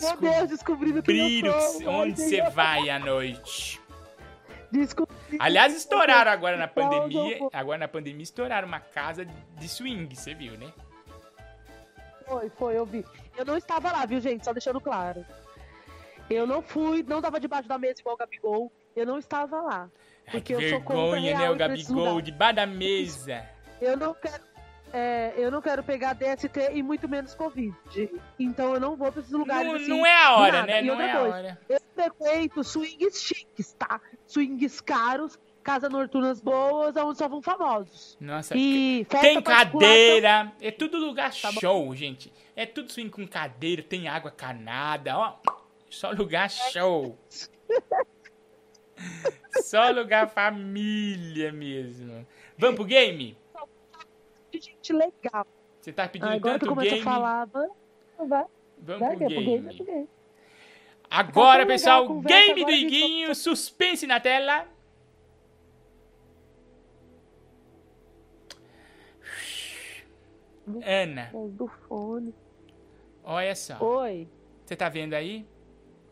Meu Deus, Descobriram que- sou. onde você vai à noite. Descobri. Aliás, estouraram agora na eu pandemia. Agora na pandemia estouraram uma casa de swing, você viu, né? Foi, foi, eu vi. Eu não estava lá, viu, gente? Só deixando claro. Eu não fui, não tava debaixo da mesa igual o Gabigol. Eu não estava lá. Porque que eu sou contra vergonha, né? real O Gabigol debaixo da mesa. Eu não quero. é, eu não quero pegar DST e muito menos Covid. Então eu não vou pra esses lugares Não- assim. não é a hora, nada. né? E Não é a coisa, hora. Eu frequento swings chiques, tá? Swings caros, casas noturnas boas, onde só vão famosos. Nossa, E tem cadeira. É tudo lugar Tá bom. show, gente. É tudo swing com cadeira, tem água canada, ó. Só lugar show. Só lugar família mesmo. Vamos pro game? de gente legal. Você tá pedindo agora tanto game? a falar, vai. vai. Vamos vai, pro é pro game. pro game. Agora, pessoal, conversa, game do agora gente Iguinho, suspense na tela. Ana, Do fone. olha só. Oi, Você tá vendo aí?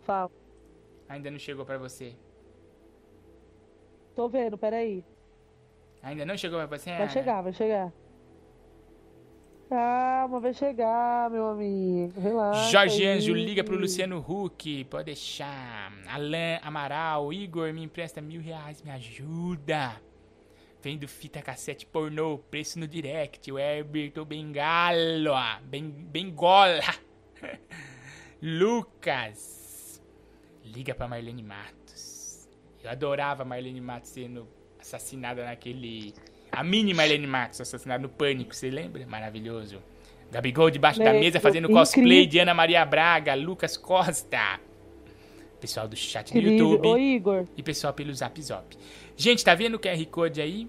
fala. Ainda não chegou pra você. Tô vendo, peraí. Ainda não chegou pra você? Vai chegar, vai chegar. Calma, vai chegar, meu amigo. Relaxa. Jorge aí. Anjo, liga pro Luciano Huck. Pode deixar. Alan Amaral, Igor, me empresta mil reais, me ajuda. Vendo fita cassete pornô, preço no direct. O Herberto Bengalo, ben, Bengola. Lucas, liga pra Marlene Matos. Eu adorava Marlene Matos sendo assassinada naquele. A mini Marlene Matos assassinada no Pânico, você lembra? Maravilhoso. Gabigol debaixo da Lembro, mesa fazendo cosplay incrível. de Ana Maria Braga, Lucas Costa. Pessoal do chat do. YouTube. Ô, Igor. E pessoal pelo Zap Zop. Gente, tá vendo o QR Code aí?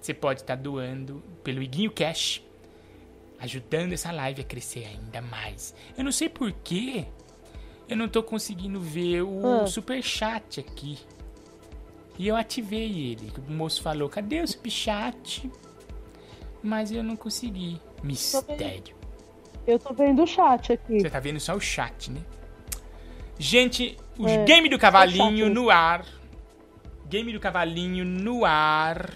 Você pode estar doando pelo Iguinho Cash, ajudando essa live a crescer ainda mais. Eu não sei porquê, eu não tô conseguindo ver o Ah. superchat aqui. E eu ativei ele. O moço falou, cadê o superchat? Mas eu não consegui. Mistério. Eu tô vendo o chat aqui. Você tá vendo só o chat, né? Gente, o É, game do cavalinho chat. no ar. Game do cavalinho no ar.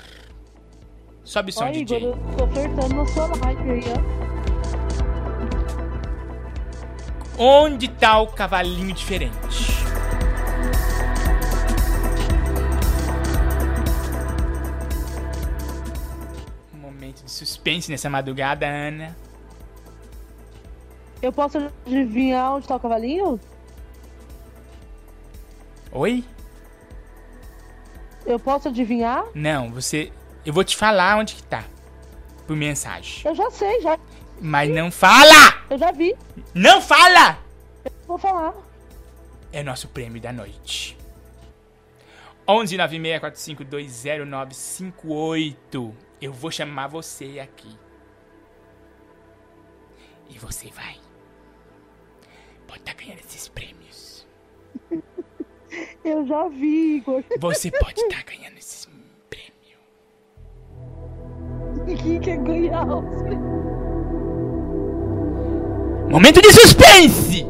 Sobe o som, Ó, DJ. Igor, eu tô flertando na sua live aí, ó. Onde tá o cavalinho diferente? Suspense nessa madrugada, Ana. Eu posso adivinhar onde tá o cavalinho? Oi? Eu posso adivinhar? Não, você. Eu vou te falar onde que tá. Por mensagem. Eu já sei, já. Mas não fala! Eu já vi. Não fala! Vou falar. é nosso prêmio da noite. 11 964520958. Eu vou chamar você aqui. E você vai. Pode estar ganhando esses prêmios. Eu já vi, Igor. Você pode estar ganhando esses prêmios. Quem quer ganhar os prêmios? Momento de suspense!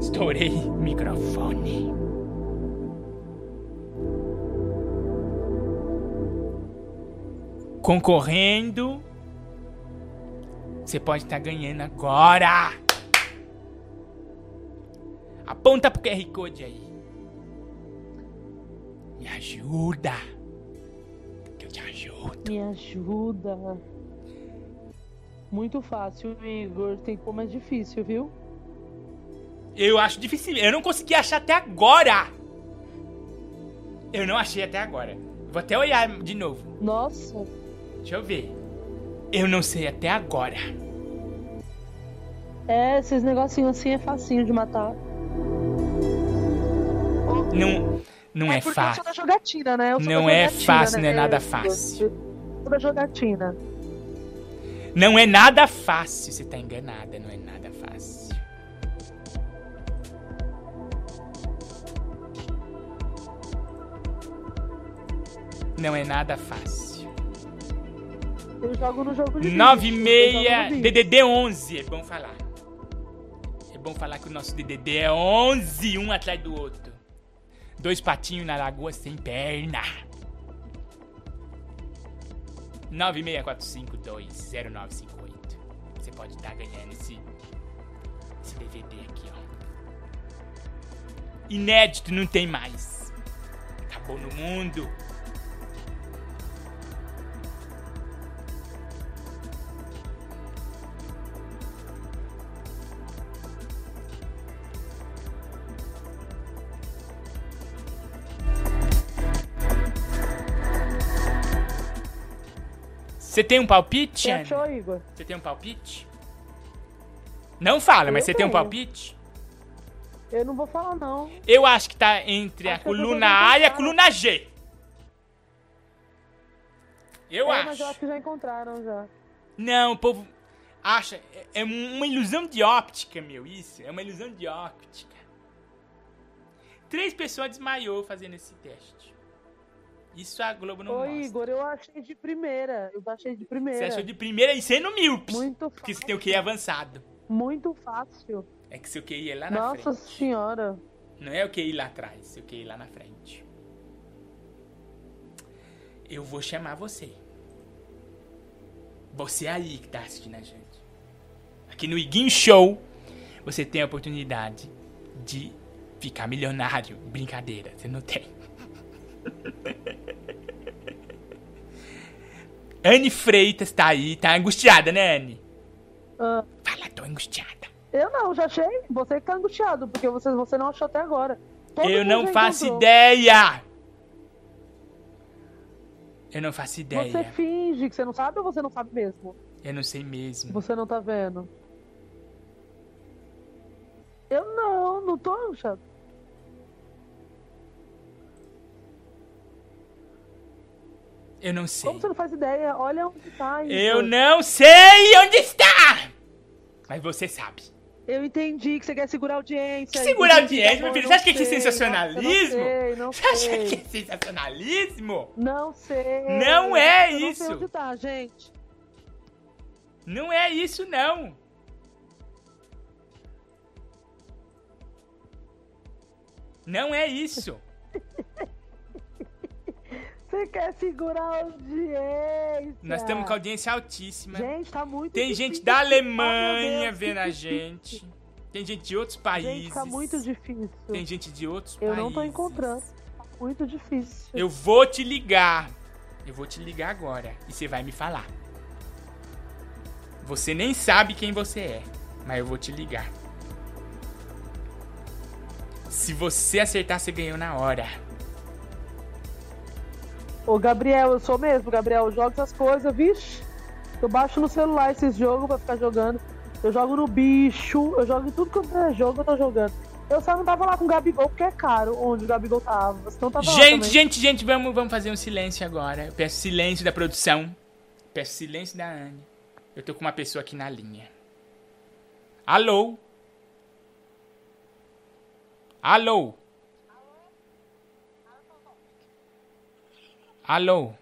Estourei o microfone. Concorrendo. Você pode estar ganhando agora. Aponta pro QR Code aí. Me ajuda. Que eu te ajudo. Me ajuda. Muito fácil, Igor. Tem pôr mais difícil, viu? Eu acho difícil. Eu não consegui achar até agora. Eu não achei até agora. Vou até olhar de novo. Nossa. Deixa eu ver. Eu não sei até agora. É, esses negocinhos assim é facinho de matar. Não, não é, porque fácil. Da jogatina, né? Eu Não é jogatina, fácil, né? não é nada Eu fácil. Da jogatina. Não é nada fácil. Você tá enganada, não é nada fácil. Não é nada fácil. Eu jogo no jogo de 9 vídeo, e eu jogo meia, no vídeo. DDD 11, é bom falar. É bom falar que o nosso DDD é 11, um atrás do outro. Dois patinhos na lagoa sem perna. 964520958. Você pode estar ganhando esse, esse DVD aqui, ó. Inédito, não tem mais. Acabou no mundo. Você tem um palpite? Você achou, Igor? Você tem um palpite? Não fala, mas Eu você tem um tenho. palpite? Eu não vou falar, não. Eu acho que tá entre a Acho tô coluna A e a coluna G. Eu é, acho. Mas eu acho que já encontraram, já. Não, o povo acha. é- É uma ilusão de óptica, meu, isso. É uma ilusão de óptica. Três pessoas desmaiou fazendo esse teste. Isso a Globo não Ô, mostra. Igor, eu achei de primeira. Eu achei de primeira. Você achou de primeira e sendo míope. Muito Porque você tem o QI avançado. Muito fácil. É que seu QI é lá na Nossa frente. senhora. Não é o QI lá atrás, seu QI lá na frente. Eu vou chamar você. Você aí que tá assistindo a gente. Aqui no Iguinho Show, você tem a oportunidade de ficar milionário. Brincadeira, você não tem. Anne Freitas tá aí, tá angustiada, né, Anne? Ah, Fala, tô angustiada. eu não, já achei. Você que tá angustiado, porque você, você não achou até agora. Todo Eu não faço encontrou. ideia! Eu não faço ideia. Você finge que você não sabe ou você não sabe mesmo? Eu não sei mesmo. Você não tá vendo. Eu não, não tô angustiado. Eu não sei. Como você não faz ideia? Olha onde tá. Eu não sei onde está! Mas você sabe. Eu entendi que você quer segurar a audiência. Segurar a audiência, tá meu filho. Você acha que é sei, sensacionalismo? Não sei, não Você acha sei. que é sensacionalismo? Não sei. Não é Eu isso. Não sei onde tá, gente. Não é isso, não. Não é isso. Você quer segurar a audiência. Nós estamos com a audiência altíssima. Gente, tá muito Tem difícil. gente da meu Alemanha Deus, vendo a gente. Tem gente de outros países. Gente, tá muito difícil. Tem gente de outros Eu países. não tô encontrando. Tá muito difícil. Eu vou te ligar. Eu vou te ligar agora. E você vai me falar. Você nem sabe quem você é. Mas eu vou te ligar. Se você acertar, você ganhou na hora. Ô, Gabriel, eu sou mesmo, Gabriel. Eu jogo essas coisas, vixe. Eu baixo no celular esses jogos pra ficar jogando. Eu jogo no bicho, eu jogo em tudo quanto é jogo, eu tô jogando. Eu só não tava lá com o Gabigol, porque é caro onde o Gabigol tava. Senão tava Gente, gente, gente, vamos, vamos fazer um silêncio agora. Eu peço silêncio da produção. Peço silêncio da Anne. Eu tô com uma pessoa aqui na linha. Alô? Alô? Alô?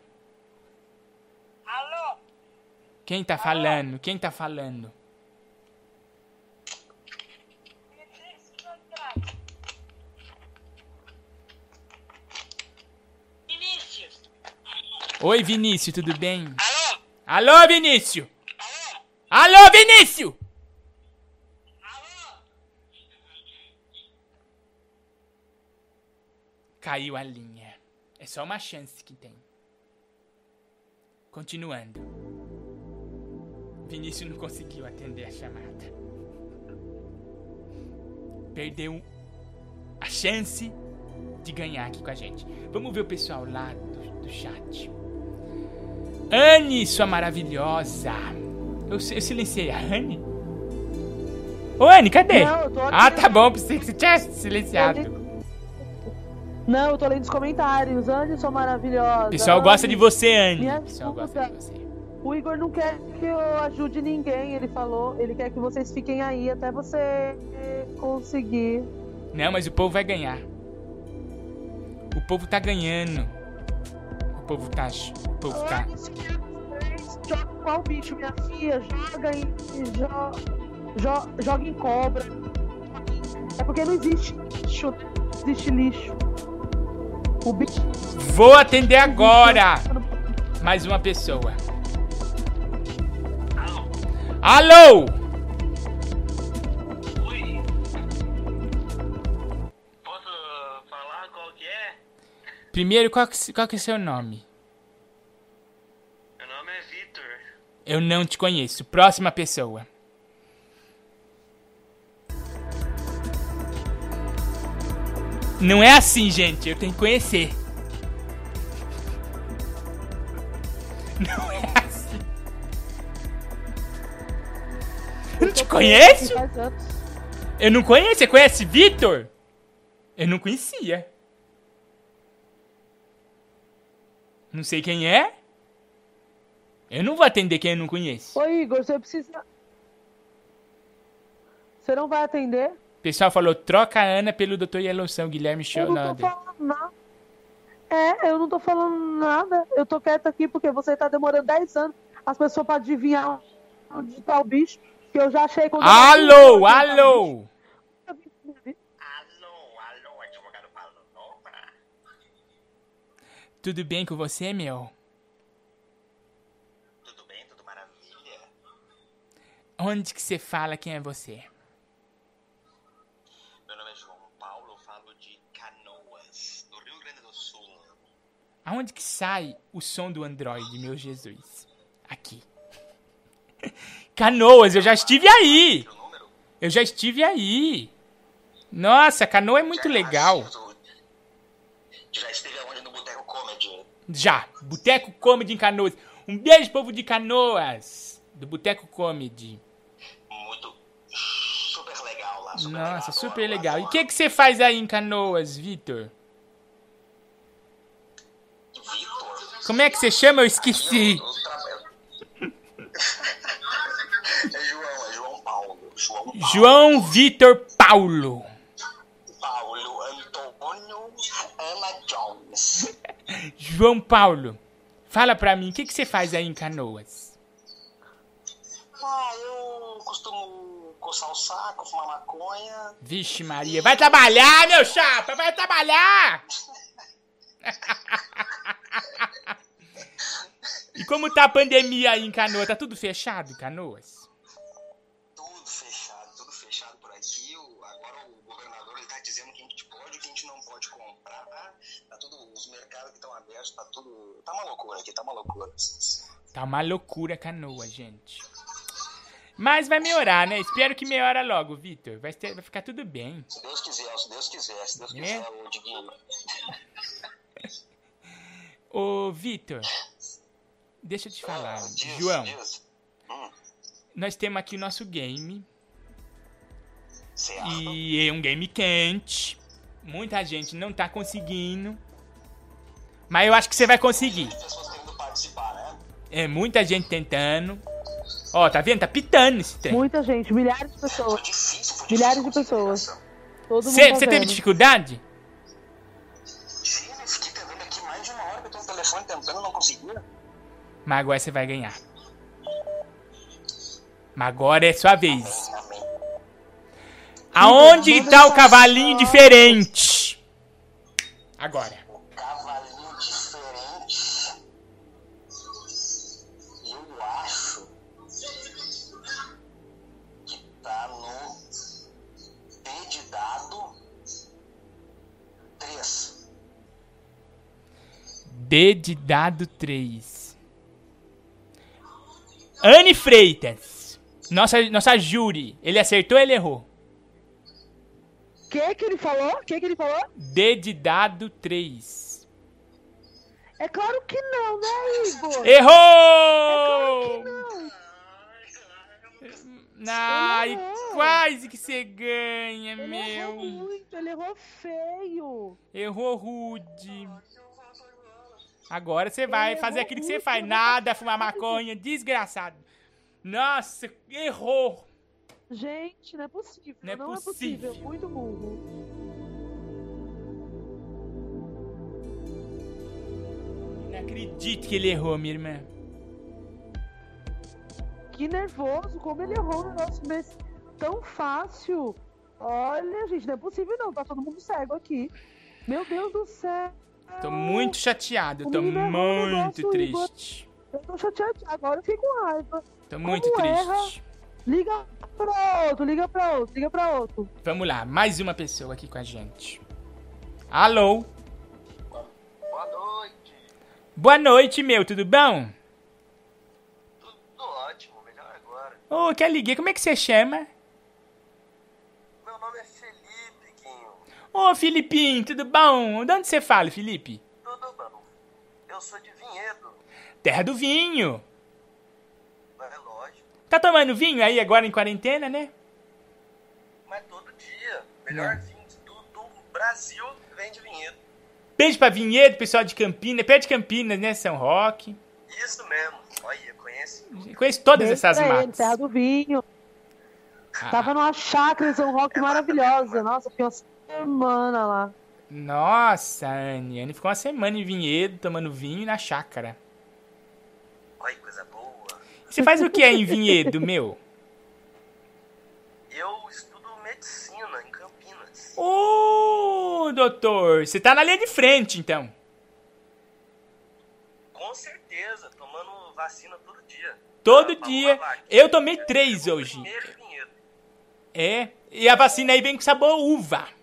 Quem tá falando? Quem tá falando? Oi, Vinícius, tudo bem? Alô? Alô, Vinícius? Alô, Vinícius? Caiu a linha. É só uma chance que tem. Continuando. Vinícius não conseguiu atender a chamada. Perdeu a chance de ganhar aqui com a gente. Vamos ver o pessoal lá do, do chat. Anne, sua maravilhosa. Eu, eu silenciei a Anne? Ô, Anne, cadê? Não, eu tô aqui. ah, tá bom. Pensei que você tinha silenciado. Não, eu tô lendo os comentários. Anne, sou maravilhosa. O pessoal gosta de você, Anne. O pessoal gosta de você. O Igor não quer que eu ajude ninguém, ele falou. Ele quer que vocês fiquem aí até você conseguir. Não, mas o povo vai ganhar. O povo tá ganhando. O povo tá. O povo tá. Joga qual bicho, minha filha? Joga em. Jo, jo, joga em cobra. É porque não existe lixo. Não existe lixo. O bicho. Vou atender agora! Mais uma pessoa. Alô? Primeiro, qual que, qual que é o seu nome? Meu nome é Vitor. Eu não te conheço. Próxima pessoa. Não é assim, gente. Eu tenho que conhecer. Não é assim. Eu não te conheço? Eu não conheço. Você conhece Vitor? Eu não conhecia. Não sei quem é. Eu não vou atender quem eu não conheço. Ô, Igor, você precisa. Você não vai atender? O pessoal falou, troca a Ana pelo Dr. Yellowson, Guilherme Show. Eu não tô falando nada. É, eu não tô falando nada. Eu tô quieta aqui porque você tá demorando 10 anos. As pessoas pra adivinhar onde tá o bicho. Que eu já achei quando. Alô, alô! Tudo bem com você, meu? Tudo bem, tudo maravilha. Onde que você fala quem é você? Meu nome é João Paulo, eu falo de Canoas, do Rio Grande do Sul. Aonde que sai o som do Android, meu Jesus? Aqui. Canoas, eu já estive aí! Eu já estive aí! Nossa, Canoa é muito legal. Já esteve aonde no Boteco Comedy? Já, Boteco Comedy em Canoas. Um beijo, povo de Canoas, do Boteco Comedy. Muito super legal lá, super Nossa, legal. super legal. E o que, que você faz aí em Canoas, Vitor? Como é que você chama? Eu esqueci. É João, é João Paulo. João Paulo. João Vitor Paulo. Paulo Antônio Ana Jones. João Paulo, fala pra mim, o que, que você faz aí em Canoas? Ah, eu costumo coçar o saco, fumar maconha. Vixe Maria, vai trabalhar, meu chapa, vai trabalhar! e como tá a pandemia aí em Canoas? Tá tudo fechado em Canoas? Tudo fechado, tudo fechado por aqui. O- agora o governador ele tá dizendo que a gente pode e que a gente não pode comprar. Tá tudo, os mercados que estão abertos, tá tudo. Tá uma loucura aqui, tá uma loucura. Tá uma loucura Canoas, gente. Mas vai melhorar, né? Espero que melhora logo, Vitor. Vai, vai ficar tudo bem. Se Deus quiser, se Deus quiser, se Deus É? quiser, o Diguinho. Ô, Vitor, deixa eu te falar. Ah, diz, João, diz. Hum, nós temos aqui o nosso game. certo. E é um game quente. Muita gente não tá conseguindo. Mas eu acho que você vai conseguir. né? É muita gente tentando. Ó, tá vendo? Tá pitando esse trem. Muita gente, milhares de pessoas. Milhares de pessoas. Todo mundo Você tá teve dificuldade? Mas agora você vai ganhar. Mas agora é sua vez. Aonde está o cavalinho diferente? Agora. Cavalinho diferente. Eu acho que tá no D de dado 3. D de dado 3. Anne Freitas. Nossa, nossa júri. Ele acertou ou ele errou? O que que ele falou? O que que ele falou? D de dado 3. É claro que não, né, Igor? Errou! É claro que não. Ai, quase que você ganha, Ele meu. errou muito, ele errou feio. Errou rude. Agora você vai Ele fazer errou aquilo que você faz. Nada, fumar maconha, desgraçado. Nossa, errou. Gente, não é possível. Não é Não é possível. possível. Muito burro. Não acredito que ele errou, minha irmã. Que nervoso, como ele errou um negócio desse tão fácil. Olha, gente, não é possível não. Tá todo mundo cego aqui. Meu Deus do céu. Tô muito chateado, eu tô o muito triste. Eu tô chateado. Agora eu fiquei com raiva. Tô muito Como triste. erra? Liga pra outro, liga pra outro, liga pra outro. Vamos lá, mais uma pessoa aqui com a gente. Alô? Boa noite. Boa noite, meu, tudo bom? Tudo ótimo, melhor agora. Ô, que alegria, como é que você chama? Meu nome é Ô, Filipinho, tudo bom? De onde você fala, Felipe? Tudo bom? Eu sou de Vinhedo. Terra do vinho. É lógico. Tá tomando vinho aí agora em quarentena, né? Mas todo dia. Melhor É. vinho do, do Brasil vem de Vinhedo. Beijo pra Vinhedo, pessoal de Campinas, perto de Campinas, né? São Roque. Isso mesmo. Olha, conhece. Conheço todas Beijo essas ele, matas. Terra do Vinho. Ah. Tava numa chácara em São Roque maravilhosa. Nossa, fiquei semana lá. Nossa, Anne. Anne ficou uma semana em Vinhedo, tomando vinho na chácara. Olha, coisa boa. Você faz o que aí em Vinhedo, meu? Eu estudo medicina em Campinas. Ô, doutor, você tá na linha de frente, então. Com certeza, tomando vacina todo dia. Todo dia. Eu tomei três hoje. Primeiro em Vinhedo. É. E a vacina aí vem com sabor uva.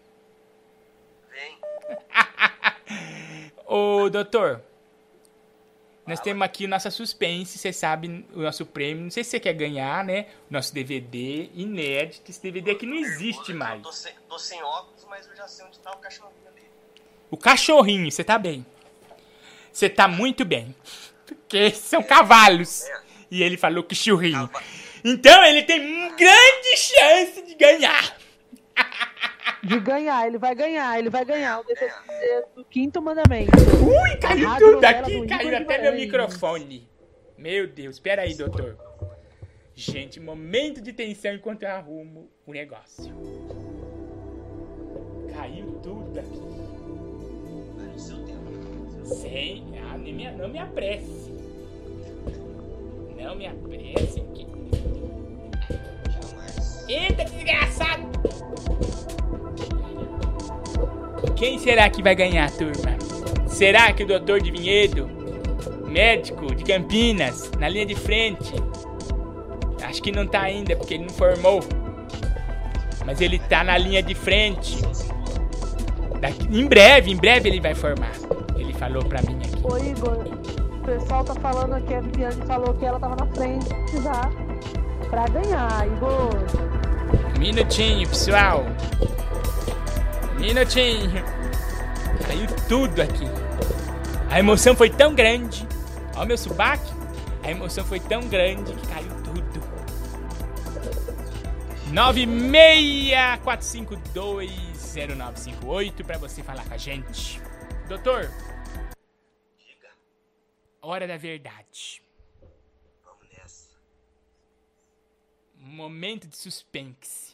Ô, doutor. Nós temos aqui nossa suspense, você sabe, o nosso prêmio. Não sei se você quer ganhar, né? O nosso DVD inédito. Esse DVD aqui não existe mais. Tô sem, tô sem óculos, mas eu já sei onde tá o cachorrinho ali. O cachorrinho, você tá bem. Você tá muito bem. Porque são cavalos. E ele falou que churrinho. Então ele tem grande chance de ganhar. De ganhar, ele vai ganhar, ele vai ganhar o DVD do quinto mandamento. Ui, caiu Rádio tudo aqui, caiu Igor até meu microfone. Meu Deus, espera aí, doutor. Gente, momento de tensão enquanto eu arrumo o negócio. Caiu tudo aqui. no seu tempo. Sem, ah, nem me, não me apresse. Não me apresse aqui. Eita, desgraçado! Quem será que vai ganhar, turma? Será que o doutor de Vinhedo, médico de Campinas, na linha de frente? Acho que não tá ainda, porque ele não formou. Mas ele tá na linha de frente. Daqui- em breve, em breve ele vai formar. Ele falou pra mim aqui. Ô Igor, o pessoal tá falando aqui, a Viviane falou que ela tava na frente já. Pra ganhar, Igor. Minutinho, pessoal. Minutinho. Caiu tudo aqui. A emoção foi tão grande. Ó, meu subaque. A emoção foi tão grande que caiu tudo. 964520958 pra você falar com a gente. Doutor. Hora da verdade. Vamos nessa. Momento de suspense.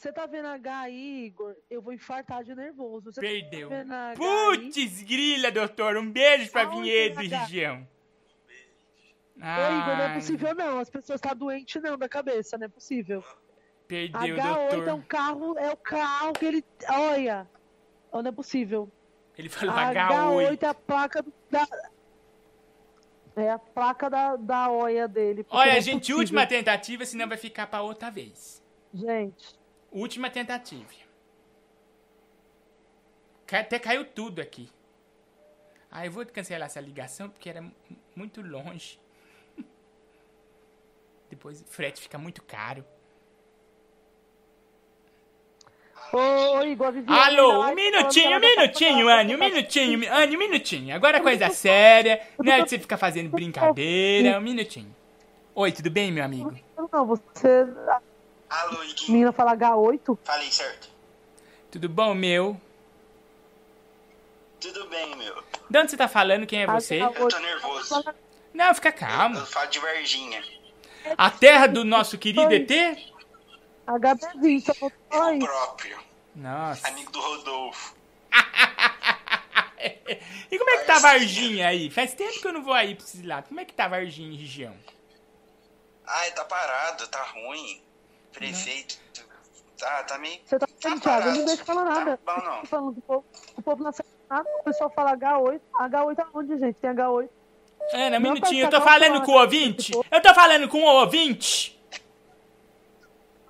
Você tá vendo H aí, Igor? Eu vou infartar de nervoso. Perdeu. Tá H aí? Putz, grila, doutor. Um beijo pra Aonde Vinhedo e região. Ô, Igor, não é possível não. As pessoas estão doentes não da cabeça, não é possível. Perdeu, H8 é doutor. um carro, é o carro que ele. Olha! Não é possível. Ele falou H8 H8. é a placa da. É a placa da, da oia dele. Olha, é gente, possível. última tentativa, senão vai ficar pra outra vez. Gente. Última tentativa. Até caiu tudo aqui. Ah, eu vou cancelar essa ligação porque era mu- muito longe. Depois o frete fica muito caro. Ô, ô, Igor, Viviane Alô, um minutinho, um tá minutinho, Anne, um minutinho, mi- Anne, um minutinho. Agora é coisa séria, não é de você ficar fazendo brincadeira, um minutinho. Oi, tudo bem, meu amigo? Não, você. Alô, Iguinho. menina fala H8. Falei certo. Tudo bom, meu? Tudo bem, meu. De onde você tá falando? Quem é você? Eu tô nervoso. Não, fica calmo. Eu falo de Varginha. A terra do nosso querido ET? HB20, eu Eu próprio. Nossa. Amigo do Rodolfo. E como é que tá a Varginha aí? Faz tempo que eu não vou aí pra esse lado. Como é que tá a Varginha, região? Ai, tá parado, tá ruim. Prefeito. Tá, tá meio. Você tá Thiago? Eu não deixa falar nada. Tá bom, não. Falando do povo. O povo não acerta nada. O pessoal fala H8. H8 é onde, gente? Tem H8. Ana, um Não, minutinho, eu tá tô falando tá com o ouvinte. Eu tô falando com o ouvinte.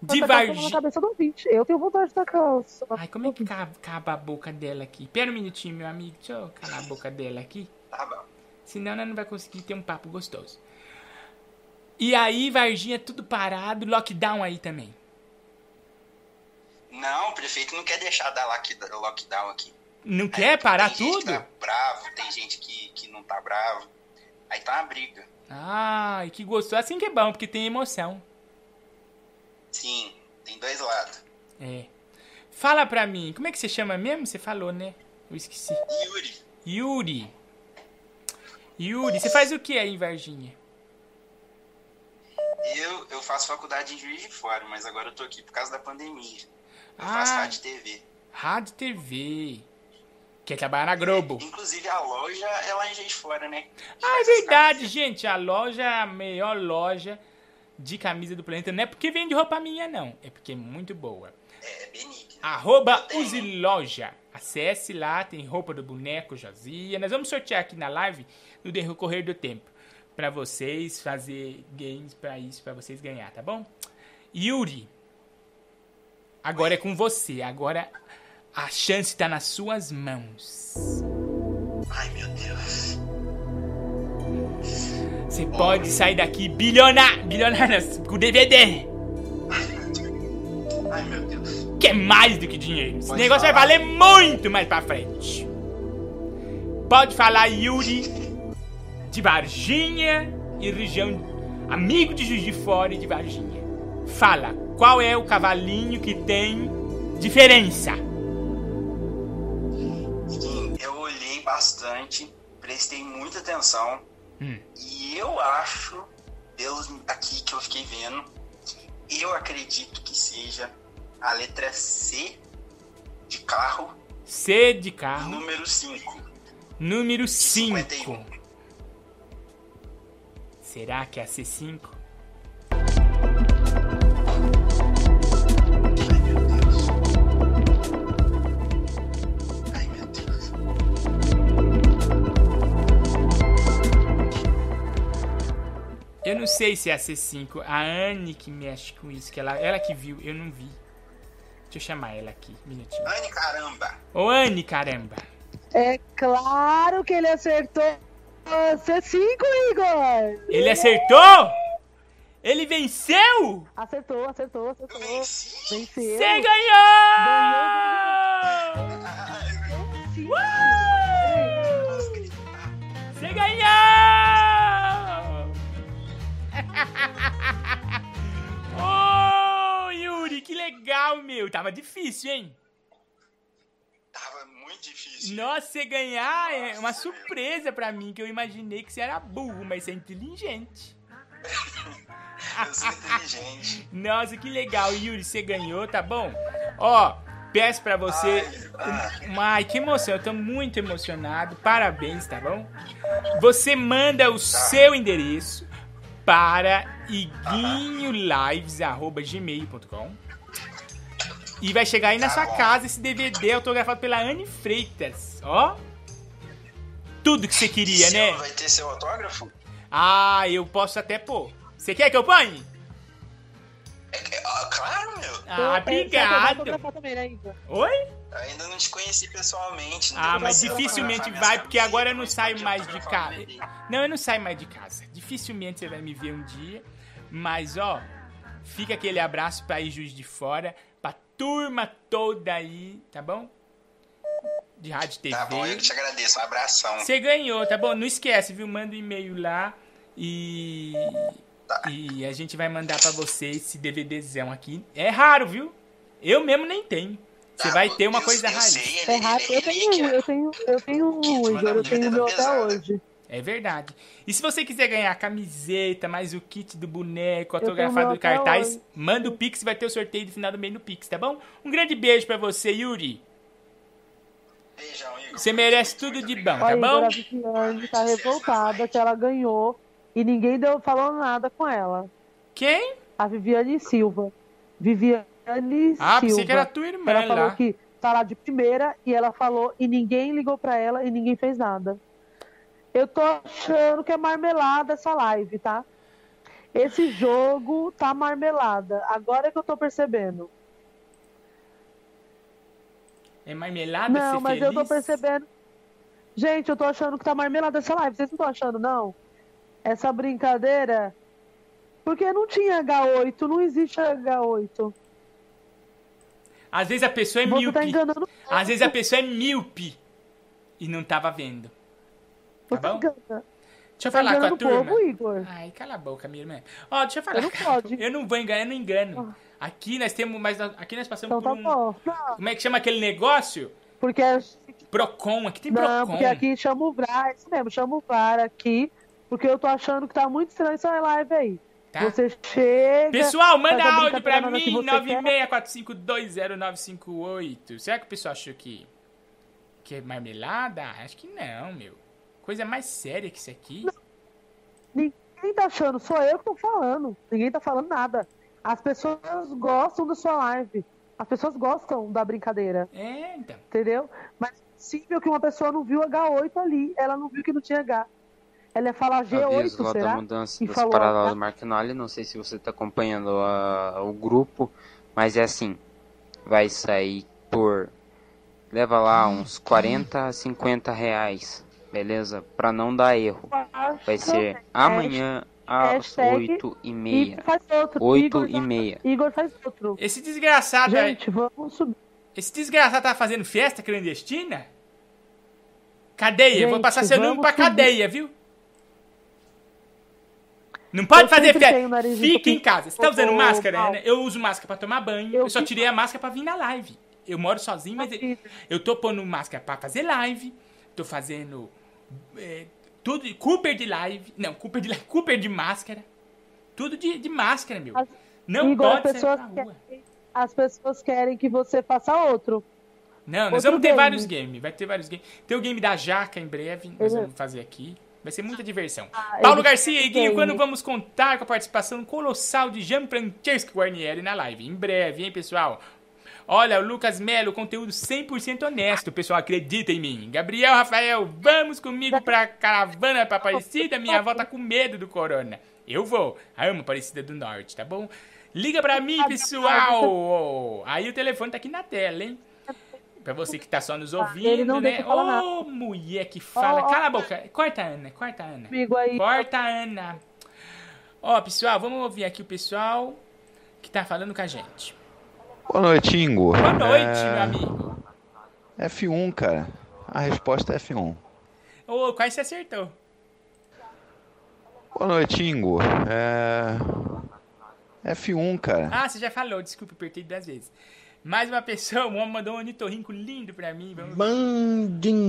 De tá na Varginha. cabeça do ouvinte. Eu tenho vontade de tacar. Ai, como é que ca- acaba a boca dela aqui? Pera um minutinho, meu amigo. Deixa eu calar a boca dela aqui. Tá bom. Senão ela não vai conseguir ter um papo gostoso. E aí, Varginha, tudo parado. Lockdown aí também. Não, o prefeito não quer deixar dar lock- lockdown aqui. Não quer parar tem gente tudo? que tá bravo, tem gente que, que não tá bravo. Aí tá uma briga. Ai, que gostoso. Assim que é bom, porque tem emoção. Sim, tem dois lados. É. Fala pra mim, como é que você chama mesmo? Você falou, né? Eu esqueci. Yuri, Yuri. Yuri, você faz o que aí em Varginha? Eu, eu faço faculdade em Juiz de Fora, mas agora eu tô aqui por causa da pandemia. Eu Ah. faço rádio TV. Rádio TV. Quer trabalhar na Globo? Inclusive a loja é lá em Juiz de Fora, né? Ah, é verdade, gente. A loja é a melhor loja de camisa do planeta. Não é porque vende roupa minha, não. É porque é muito boa. É benigno. Arroba Use Loja. Acesse lá, tem roupa do boneco Josia. Nós vamos sortear aqui na live no decorrer do tempo. Pra vocês fazer games pra isso, pra vocês ganhar, tá bom? Yuri. Agora é com você. Agora a chance tá nas suas mãos. Ai, meu Deus. Você pode sair daqui bilionário, bilionário com DVD. Ai, meu Deus. Que é mais do que dinheiro. Esse Pode negócio vai falar. valer muito mais pra frente. Pode falar, Yuri, de Varginha e região amigo de Juiz de Fora e de Varginha. Fala, qual é o cavalinho que tem diferença? Sim, eu olhei bastante, prestei muita atenção. Hum. E eu acho, pelos aqui que eu fiquei vendo, eu acredito que seja a letra C de carro, C de carro, número 5. número 5. 51. Será que é a C5? Ai, meu Deus. Eu não sei se é a C5. A Anne que mexe com isso, que ela, ela que viu, eu não vi. Deixa eu chamar ela aqui, um minutinho. Anne, caramba. Ô Anne, caramba. É claro que ele acertou. C5, Igor! Ele acertou? Ele venceu? Acertou, acertou, acertou. Venceu. Você ganhou! Você ganhou! Ô, Yuri, que legal, meu. Tava difícil, hein? Tava muito difícil. Nossa, você ganhar é uma surpresa pra mim, que eu imaginei que você era burro, mas você é inteligente. Eu sou inteligente. Nossa, que legal, Yuri, você ganhou, tá bom? Ó, peço pra você. um- Ai, que emoção, eu tô muito emocionado. Parabéns, tá bom? Você manda o seu endereço para iguinholives.gmail.com e vai chegar aí na sua casa esse DVD autografado pela Anne Freitas. Ó. Tudo que você queria, Seu- né? Vai ter seu autógrafo? Ah, eu posso até pôr. Você quer que eu ponha? Ah, claro, meu. Ah, obrigado. também, né? Oi? Ainda não te conheci pessoalmente. Ah, mas dificilmente vai, porque agora eu não saio mais de casa. Não, eu não saio mais de casa. Dificilmente você vai me ver um dia. Mas, ó, fica aquele abraço pra ir Juiz de Fora, turma toda aí, tá bom? De rádio TV. Tá bom, eu que te agradeço. Um abração. Você ganhou, tá bom? Não esquece, viu? Manda um e-mail lá e. E a gente vai mandar pra você esse DVDzão aqui. É raro, viu? Eu mesmo nem tenho. Você vai ter uma coisa rara. É raro. Eu tenho, eu tenho, eu tenho um, Igor, eu tenho o meu até hoje. É verdade. E se você quiser ganhar a camiseta, mais o kit do boneco, autografado do cartaz, hoje. manda o Pix, vai ter o sorteio do final do mês no Pix, tá bom? Um grande beijo pra você, Yuri. Você merece tudo de bom, tá Olha, bom? Igor, a Viviane tá revoltada que ela ganhou e ninguém deu, falou nada com ela. Quem? A Viviane Silva. Viviane Ah, Silva. pensei que era a tua irmã Ela falou lá. que tá lá de primeira e ela falou e ninguém ligou pra ela e ninguém fez nada. Eu tô achando que é marmelada essa live, tá? Esse jogo tá marmelada. Agora é que eu tô percebendo. É marmelada Não, ser mas feliz? eu tô percebendo. Gente, eu tô achando que tá marmelada essa live. Vocês não estão achando, não? Essa brincadeira. Porque não tinha H8, não existe H8. Às vezes a pessoa é Você míope. tá enganando. Às vezes a pessoa é míope e não tava vendo. Tá bom? engana. Deixa eu Tá falar com a turma. povo, Igor. Ai, cala a boca, minha irmã. Ó, deixa eu falar. Eu não pode. Eu não vou enganar, eu não engano. Aqui nós temos, mas nós- aqui nós passamos Então por tá um. bom. Como é que chama aquele negócio? porque, Procon, aqui tem não, Procon. porque aqui chama o VAR, é isso mesmo, chama o VAR aqui, porque eu tô achando que tá muito estranho essa live aí. Tá. Você chega. Pessoal, manda áudio pra mim, você quer. 964520958. Será que o pessoal achou que, que é marmelada? Acho que não, meu. Coisa mais séria que isso aqui. Ninguém tá achando, sou eu que tô falando. Ninguém tá falando nada. As pessoas gostam da sua live. As pessoas gostam da brincadeira. É, então. Entendeu? Mas é possível que uma pessoa não viu H8 ali. Ela não viu que não tinha H. Ela ia falar G8, Aviso lá da será? mudança E das falou paradas H. do Marquinholi. Não sei se você tá acompanhando a- o grupo, mas é assim: vai sair por. Leva lá uns 40 a 50 reais, beleza? Pra não dar erro. Vai ser amanhã às 8 e meia. Igor faz outro. 8 Igor e meia. Igor faz outro. Esse desgraçado aí. Gente, vamos subir. Esse desgraçado tá fazendo festa clandestina? Cadeia, eu vou Gente, passar seu nome vamos pra subir. cadeia, viu? Não pode Eu fazer festa. Fica em casa. Você tá usando máscara, né? Eu uso máscara pra tomar banho. Eu, só tirei a máscara pra vir na live. Eu moro sozinho, mas eu, eu tô pondo máscara pra fazer live. Tô fazendo é, tudo. Cooper de live. Não, Cooper de live. Cooper de máscara. Tudo de, de máscara, meu. Não Igor, pode as pessoas, rua. querem, as pessoas querem que você faça outro. Não, nós Outro vamos ter game. vários games. Vai ter vários games. Tem o game da Jaca em breve. Nós Uhum. vamos fazer aqui. Vai ser muita diversão. Ah, Paulo Garcia e Guinho, quando vamos contar com a participação colossal de Gianfrancesco Guarnieri na live? Em breve, hein, pessoal? Olha, o Lucas Melo, conteúdo 100% honesto, pessoal, acredita em mim. Gabriel Rafael, vamos comigo pra caravana pra Aparecida? Minha avó tá com medo do corona. Eu vou. Amo Aparecida do Norte, tá bom? Liga pra mim, pessoal. Aí o telefone tá aqui na tela, hein? Pra você que tá só nos ouvindo, né? Ô, mulher que fala. Ó. Cala a boca. Corta Ana, corta a Ana. Corta a Ana. Ó, pessoal, vamos ouvir aqui o pessoal que tá falando com a gente. Boa noite, Ingo. Boa noite, É, meu amigo. F1, cara. A resposta é F1. Ô, quase você acertou. Boa noite, Ingo. É... F1, cara. Ah, você já falou, desculpa, apertei duas vezes. Mais uma pessoa, um homem mandou um ornitorrinco lindo pra mim. Vamos. Bandindinho.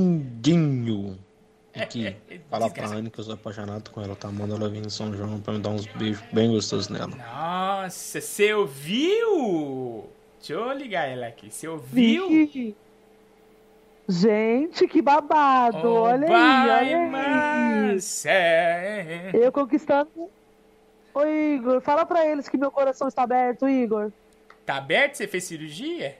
Aqui, fala pra. Anne que eu sou apaixonado com ela, tá? Manda ela vir em São João pra me dar uns beijos bem gostosos nela. Nossa, você ouviu? Deixa eu ligar ela aqui. Você ouviu? Vixe. Gente, que babado. olha aí, olha aí. Eu conquistando. Ô, Igor, fala pra eles que meu coração está aberto, Igor. Tá aberto? Você fez cirurgia?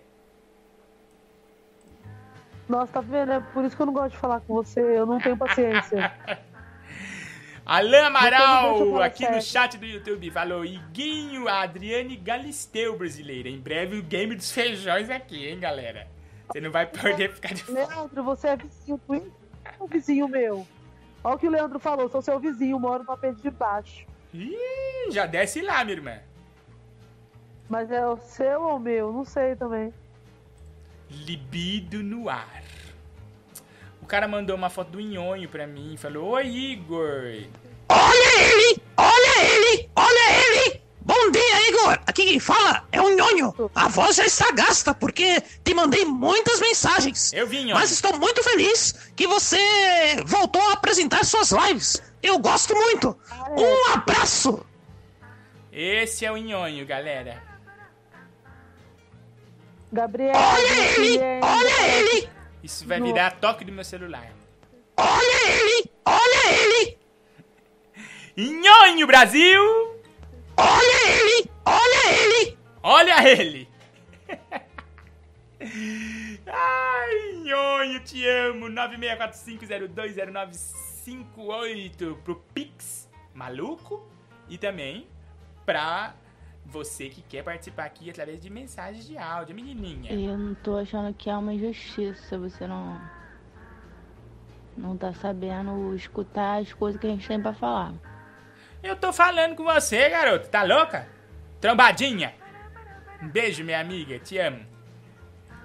Nossa, tá vendo? É por isso que eu não gosto de falar com você. Eu não tenho paciência. Alain eu Amaral, aqui no chat do YouTube, falou Iguinho, a Adriane Galisteu, brasileira. Em breve o game dos feijões aqui, hein, galera? Você não vai poder ficar de fora. Leandro, você é vizinho do? É um vizinho meu. Olha o que o Leandro falou. Sou seu vizinho, moro no apê de baixo. Ih, já desce lá, minha irmã. Mas é o seu ou o meu? Não sei também. Libido no ar. O cara mandou uma foto do Nhonho pra mim. Falou, oi, Igor. Olha ele! Olha ele! Olha ele! Bom dia, Igor! Aqui quem fala é o Nhonho. A voz já está gasta porque te mandei muitas mensagens. Eu vi, Nhonho. Mas estou muito feliz que você voltou a apresentar suas lives. Eu gosto muito. Um abraço! Esse é o Nhonho, galera. Gabriel. Olha ele! Olha ele! Isso vai virar toque do meu celular. Olha ele! Olha ele! Nhonho, Brasil! Olha ele! Olha ele! Olha ele! Ai, Nhonho, te amo. 9645020958 pro Pix Maluco e também pra você que quer participar aqui através de mensagens de áudio, menininha. Eu não tô achando que é uma injustiça você não. Não tá sabendo escutar as coisas que a gente tem pra falar. Eu tô falando com você, garoto. Tá louca? Trombadinha. Um beijo, minha amiga. Te amo.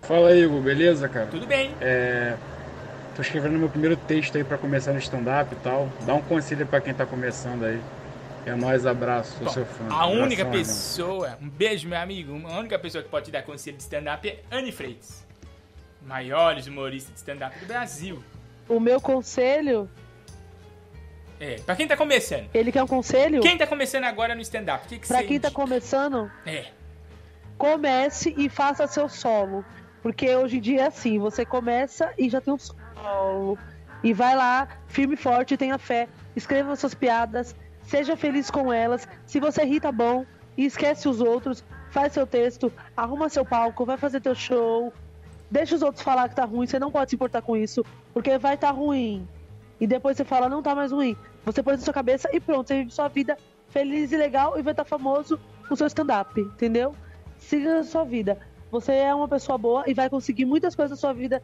Fala aí, Igor, beleza, cara? Tudo bem. É. Tô escrevendo meu primeiro texto aí pra começar no stand-up e tal. Dá um conselho pra quem tá começando aí. É nóis, abraço, sou Bom, seu fã. A única pessoa, um beijo, meu amigo, a única pessoa que pode te dar conselho de stand-up é Anne Freitas. Maiores humoristas de stand-up do Brasil. O meu conselho. É, pra quem tá começando. Ele quer um conselho? Quem tá começando agora no stand-up? Que, que Pra quem tá indica? começando, É. comece e faça seu solo. Porque hoje em dia é assim, você começa e já tem um solo. E vai lá, firme e forte, tenha fé, escreva suas piadas, seja feliz com elas. Se você ri, tá bom. E esquece os outros, faz seu texto, arruma seu palco, vai fazer teu show. Deixa os outros falar que tá ruim, você não pode se importar com isso, porque vai tá ruim. E depois você fala, não tá mais ruim. Você põe na sua cabeça e pronto, você vive sua vida feliz e legal e vai estar famoso no seu stand-up, entendeu? Siga a sua vida. Você é uma pessoa boa e vai conseguir muitas coisas na sua vida.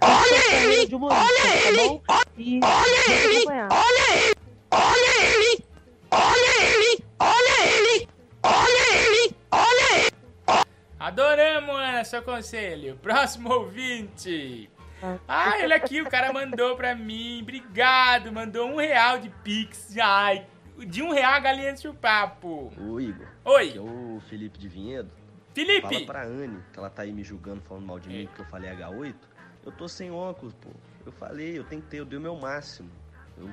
Olha ele! Humorista, olha ele! Tá olha ele! Olha ele! Olha ele! Olha ele! Olha ele! Olha ele! Olha ele! Adoramos, Ana, seu conselho. Próximo ouvinte. Ah, olha aqui, o cara mandou pra mim. Obrigado, mandou um real de Pix. Ai, de um real a galinha de papo. Ô Igor. Oi. Aqui é o Felipe de Vinhedo. Felipe! Fala pra Anne, que ela tá aí me julgando, falando mal de mim, porque eu falei H8. Eu tô sem óculos, pô. Eu falei, eu tentei, eu dei o meu máximo. Eu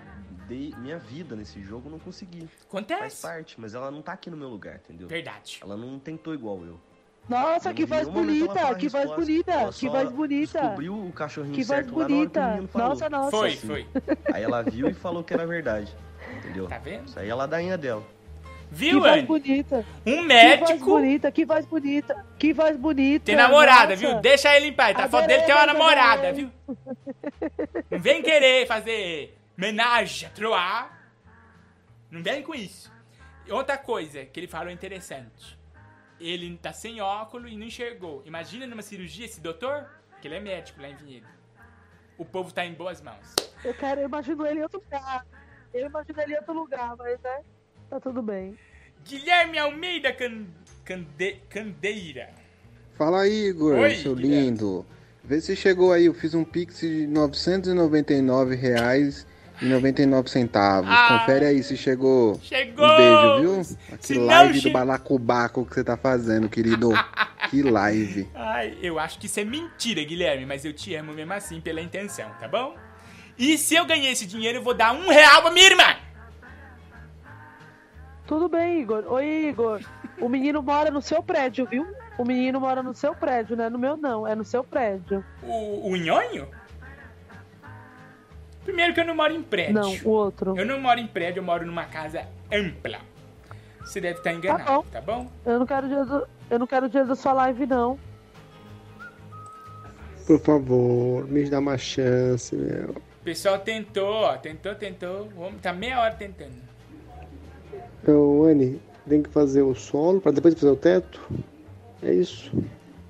dei minha vida nesse jogo, não consegui. Acontece. Faz parte, mas ela não tá aqui no meu lugar, entendeu? Verdade. Ela não tentou igual eu. Nossa, que voz bonita, que voz bonita, que voz bonita. Descobriu o cachorrinho Que voz que bonita. Nossa, nossa. Foi, Assim. foi. Aí ela viu e falou que era verdade. Entendeu? Tá vendo? Isso aí é a ladainha dela. Viu, que voz bonita. Um Que voz médico bonita, que voz bonita, que voz bonita. tem namorada, nossa. viu? Deixa ele em paz. Tá? A foto dele tem uma Adorei, namorada, viu? Não vem querer fazer menagem a troar. Não vem com isso. Outra coisa que ele falou interessante. Ele tá sem óculos e não enxergou. Imagina numa cirurgia esse doutor, que ele é médico lá em Vinhedo. O povo tá em boas mãos. Eu quero, eu imagino ele em outro lugar. Eu imagino ele em outro lugar, mas né? Tá tudo bem. Guilherme Almeida Can... Cande... Candeira. Fala aí, Igor, Oi, seu lindo. Vê se chegou aí, eu fiz um pix de 999 reais e 99 centavos. Ah, Confere aí se chegou. chegou! Um beijo, viu? Não live che- do balacobaco que você tá fazendo, querido. Que live. Ai, eu acho que isso é mentira, Guilherme, mas eu te amo mesmo assim pela intenção, tá bom? E se eu ganhar esse dinheiro, eu vou dar um real pra minha irmã! Tudo bem, Igor. Oi, Igor. O menino mora no seu prédio, viu? O menino mora no seu prédio, não é no meu, não. É no seu prédio. O, o nhonho? Primeiro que eu não moro em prédio. Não, o outro. Eu não moro em prédio, eu moro numa casa ampla. Você deve estar enganado, bom. tá bom? Eu não quero o dia do, eu não quero dia da sua live, não. Por favor, me dá uma chance, meu. O pessoal tentou, ó, tentou, tentou. O homem tá meia hora tentando. Então, Anne, tem que fazer o solo pra depois fazer o teto. É isso. O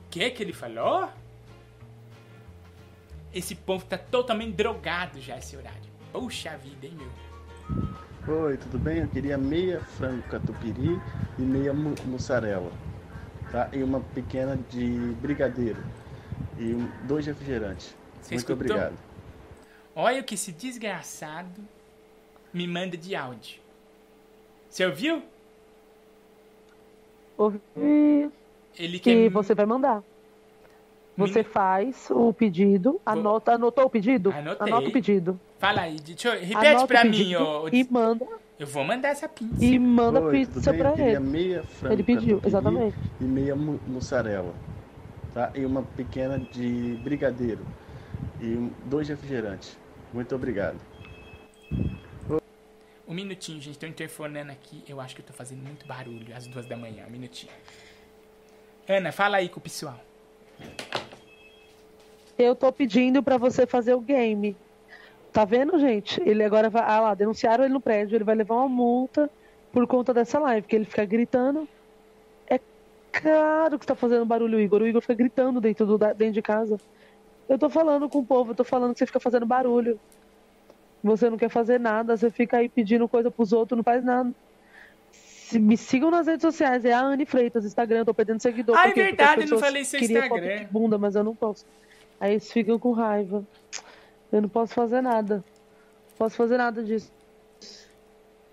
que que ele falou? Esse povo tá totalmente drogado já esse horário. Puxa vida, hein, meu? Oi, tudo bem? Eu queria meia frango catupiry e meia mu- mussarela. Tá? E uma pequena de brigadeiro. E um- dois refrigerantes. Você Muito escutou? obrigado. Olha o que esse desgraçado me manda de áudio. Você ouviu? Ouvi Ele que quer... você vai mandar. Você faz o pedido, anota, anotou o pedido? Anotei. Anota o pedido. Fala aí, deixa eu... repete Anota pra mim, ô- E manda, Eu vou mandar essa pizza. e manda Oi, pizza pra ele. meia frango Ele pediu, exatamente. E meia mu- mussarela. Tá? E uma pequena de brigadeiro. E dois refrigerantes. Muito obrigado. Um minutinho, gente. Tô interfonando aqui. Eu acho que eu tô fazendo muito barulho às duas da manhã. Um minutinho. Ana, fala aí com o pessoal. Eu tô pedindo pra você fazer o game. Tá vendo, gente? Ele agora vai. Ah lá, denunciaram ele no prédio. Ele vai levar uma multa por conta dessa live, porque ele fica gritando. É claro que tá fazendo barulho, Igor. O Igor fica gritando dentro, do, dentro de casa. Eu tô falando com o povo, eu tô falando que você fica fazendo barulho. Você não quer fazer nada, você fica aí pedindo coisa pros outros, não faz nada. Me sigam nas redes sociais, é a Anne Freitas, Instagram, eu tô perdendo seguidor. Ah, é verdade, eu não falei seu Instagram. de bunda, mas eu não posso. Aí eles ficam com raiva. Eu não posso fazer nada. Não posso fazer nada disso.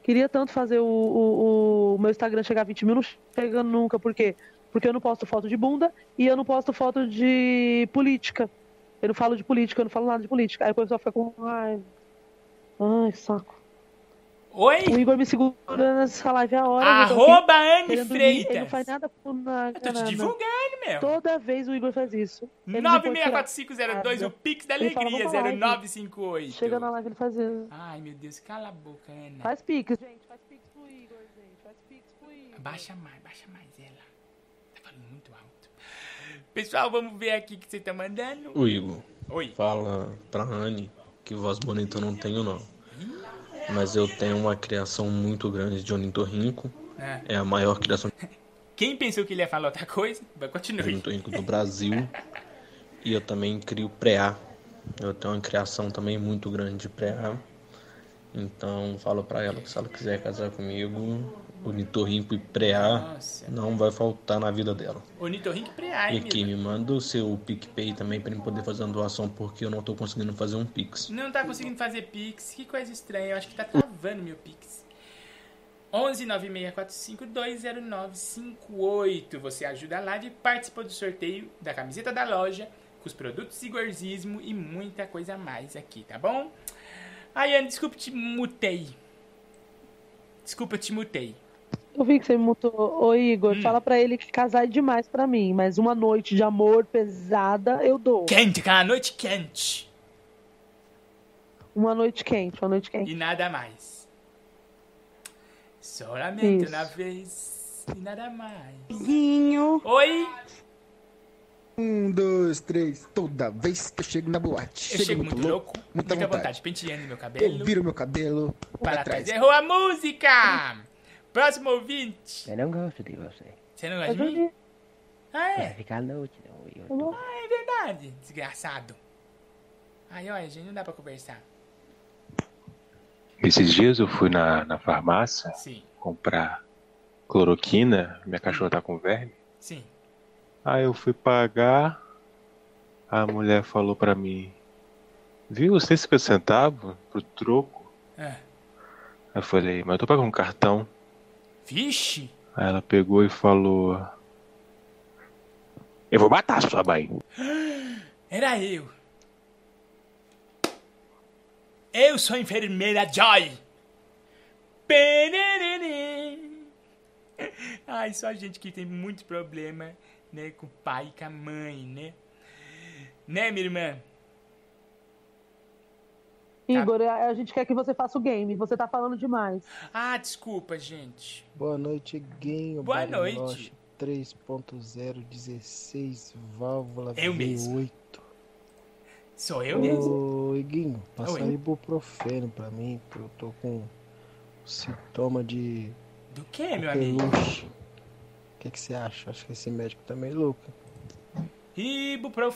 Queria tanto fazer o, o, o meu Instagram chegar a 20 mil, não chega nunca. Por quê? Porque eu não posto foto de bunda e eu não posto foto de política. Eu não falo de política, eu não falo nada de política. Aí o pessoal fica com raiva. Ai, saco. Oi? O Igor me segura nessa live a hora. Arroba Anne. Freitas. Ele não faz nada por nada. Eu tô te divulgando, meu. Toda vez o Igor faz isso. Ele não pode tirar 9645002, o Pix da Ele Alegria, "Vamos lá, 0958. Chega na live ele faz isso. Ai, meu Deus, cala a boca, Ana. Faz pix, gente. Faz pix pro Igor, gente. Faz pix pro Igor. Baixa mais, baixa mais ela. Tá falando muito alto. Pessoal, vamos ver aqui o que você tá mandando. O Igor. Oi. Fala pra Anne que voz bonita eu não tenho, não. Mas eu tenho uma criação muito grande de ornitorrinco. É. É a maior criação Quem pensou que ele ia falar outra coisa? Vai, de continue. ornitorrinco do Brasil. E eu também crio preá. Eu tenho uma criação também muito grande de preá. Então falo pra ela que se ela quiser casar comigo, ornitorrinco e preá Nossa. não vai faltar na vida dela. Ornitorrinco preá, E hein, aqui, meu? me manda o seu PicPay também pra eu poder fazer uma doação, porque eu não tô conseguindo fazer um Pix. Não tá conseguindo fazer Pix. Que coisa estranha. Eu acho que tá travando meu Pix. 11 9645 20958. Você ajuda a live e participa do sorteio da camiseta da loja, com os produtos Igorzismo e muita coisa mais aqui, tá bom? Ayane, desculpa, te mutei. Desculpa, te mutei. Eu vi que você me mutou. Ô, Igor, Hum. fala pra ele que casar é demais pra mim, mas uma noite de amor pesada eu dou. Quente, aquela noite quente. Uma noite quente, uma noite quente. E nada mais. Solamente Isso. uma vez e nada mais. Guinho. Oi? Um, dois, três. Toda vez que eu chego na boate, Eu chego muito louco, muita muita vontade. vontade, penteando meu cabelo. Eu viro meu cabelo para para trás. trás. Errou a música! Próximo ouvinte. Eu não gosto de você. Você não gosta de mim? Ah, Vai é? ficar noite, não. Eu Ah, é verdade. Desgraçado. Ai, olha, gente, não dá pra conversar. Esses dias eu fui na, na farmácia Sim. comprar cloroquina, minha cachorra tá com verme. Sim. Aí eu fui pagar, a mulher falou pra mim, viu, 150 centavos pro troco? É. Aí eu falei, mas eu tô pagando um cartão. Vixe! Aí ela pegou e falou, Eu vou matar sua mãe. Era eu. Eu sou a enfermeira Joy. Ai, só gente que tem muito problema, né, com o pai e com a mãe, né? Né, minha irmã? Igor, a, a gente quer que você faça o game. Você tá falando demais. Ah, desculpa, gente. Boa noite, Guinho. Boa Bariloche 3.0, 16, válvula Eu V8. mesmo. Sou eu mesmo. Ô, Iguinho, passa Oi. aí ibuprofeno pra mim, que eu tô com sintoma de Do que, meu amigo? O que, que você acha? Acho que esse médico tá meio louco. Ibuprofeno,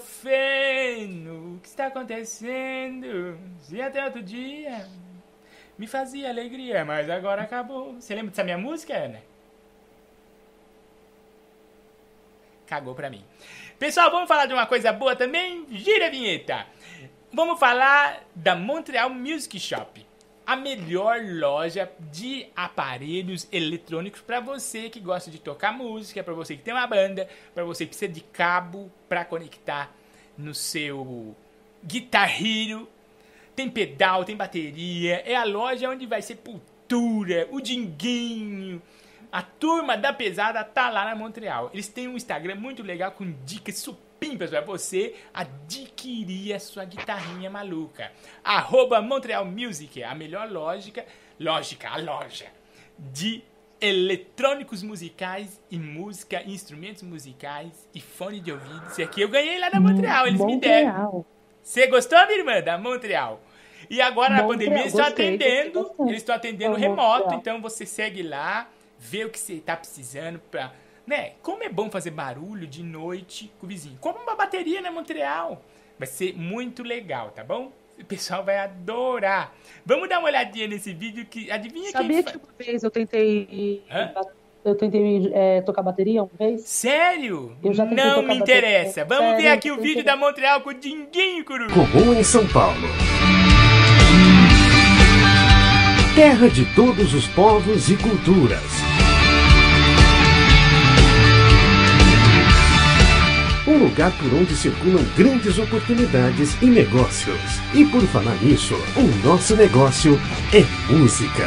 o que está acontecendo? Se até outro dia me fazia alegria, mas agora acabou. Você lembra dessa minha música, Ana? Cagou pra mim. Pessoal, vamos falar de uma coisa boa também? Gira a vinheta. Vamos falar da Montreal Music Shop. A melhor loja de aparelhos eletrônicos para você que gosta de tocar música, para você que tem uma banda, para você que precisa de cabo para conectar no seu Guitar Hero. Tem pedal, tem bateria. É a loja onde vai Sepultura, o Dinguinho. A turma da pesada tá lá na Montreal. Eles têm um Instagram muito legal com dicas supimpas para você adquirir a sua guitarrinha maluca. Arroba Montreal Music, a melhor lógica, lógica, a loja de eletrônicos musicais e música, instrumentos musicais e fone de ouvido. Esse aqui eu ganhei lá na Montreal, eles me deram. Montreal. Você gostou, minha irmã, da Montreal? E agora na Montreal, pandemia eles estão atendendo, eles estão atendendo É, remoto, Montreal. então você segue lá, vê o que você tá precisando pra, né? Como é bom fazer barulho de noite com o vizinho. Compra uma bateria na Montreal. Vai ser muito legal, tá bom? O pessoal vai adorar. Vamos dar uma olhadinha nesse vídeo que adivinha Sabia quem que fa... uma vez eu tentei. Hã? Eu tentei é, tocar bateria uma vez? Sério? Eu já tentei Não tocar me bateria. interessa. Vamos Sério, ver aqui o tentei. vídeo da Montreal com o Dinguinho, Coruja. Comum em São Paulo. Terra de todos os povos e culturas. Um lugar por onde circulam grandes oportunidades e negócios. E por falar nisso, o nosso negócio é música.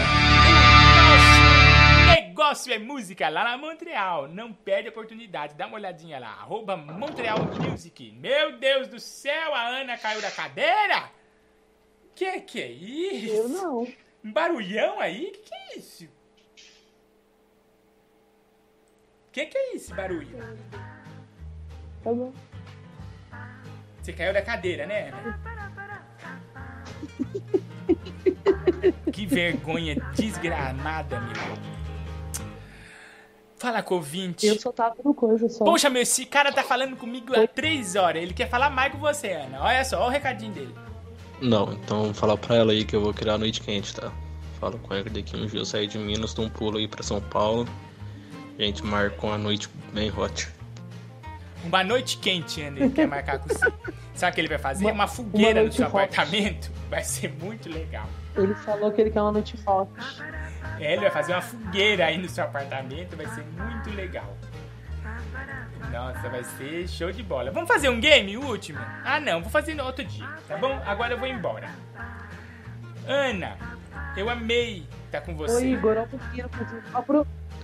Negócio é música lá na Montreal. Não perde a oportunidade. Dá uma olhadinha lá. Arroba Montreal Music. Meu Deus do céu, a Ana caiu da cadeira? Que que é isso? Eu não. Um barulhão aí? Que que é isso? Que que é esse barulho? Tá bom. Você caiu da cadeira, né, Ana? Que vergonha desgramada, meu. Fala com o ouvinte. Eu só tava no coisa só. Poxa, meu, esse cara tá falando comigo há três horas. Ele quer falar mais com você, Ana. Olha só, olha o recadinho dele. Não, então fala pra ela aí que eu vou criar a noite quente, tá? Fala com ela que daqui um dia eu sair de Minas, dou um pulo aí pra São Paulo. A gente marca uma noite bem hot. Uma noite quente, Ana, ele quer marcar com você. Sabe o que ele vai fazer? Uma fogueira no noite seu apartamento. Vai ser muito legal. Ele falou que ele quer uma noite forte. É, ele vai fazer uma fogueira aí no seu apartamento, vai ser muito legal. Nossa, vai ser show de bola. Vamos fazer um game, o último? Ah, não, vou fazer no outro dia, tá bom? Agora eu vou embora. Ana, eu amei estar com você. Ô, Igor,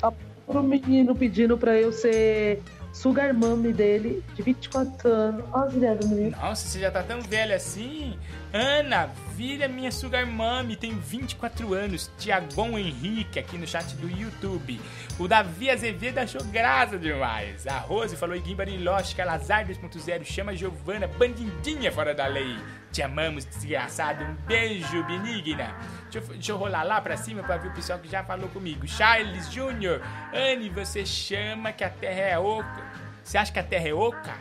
ó pro menino pedindo pra eu ser sugar mommy dele, de 24 anos. Olha as ideias do menino. Nossa, você já tá tão velha assim? Ana, vira minha sugar mommy, tem 24 anos. Tiagon Henrique aqui no chat do YouTube. O Davi Azevedo achou graça demais. A Rose falou Iguim Bariloche, Calazar 2.0, chama Giovana, bandidinha fora da lei. Te amamos, desgraçado. Um beijo, benigna. Deixa eu, deixa eu rolar lá pra cima pra ver o pessoal que já falou comigo. Charles Júnior, Anne, você chama que a terra é oca. Você acha que a terra é oca?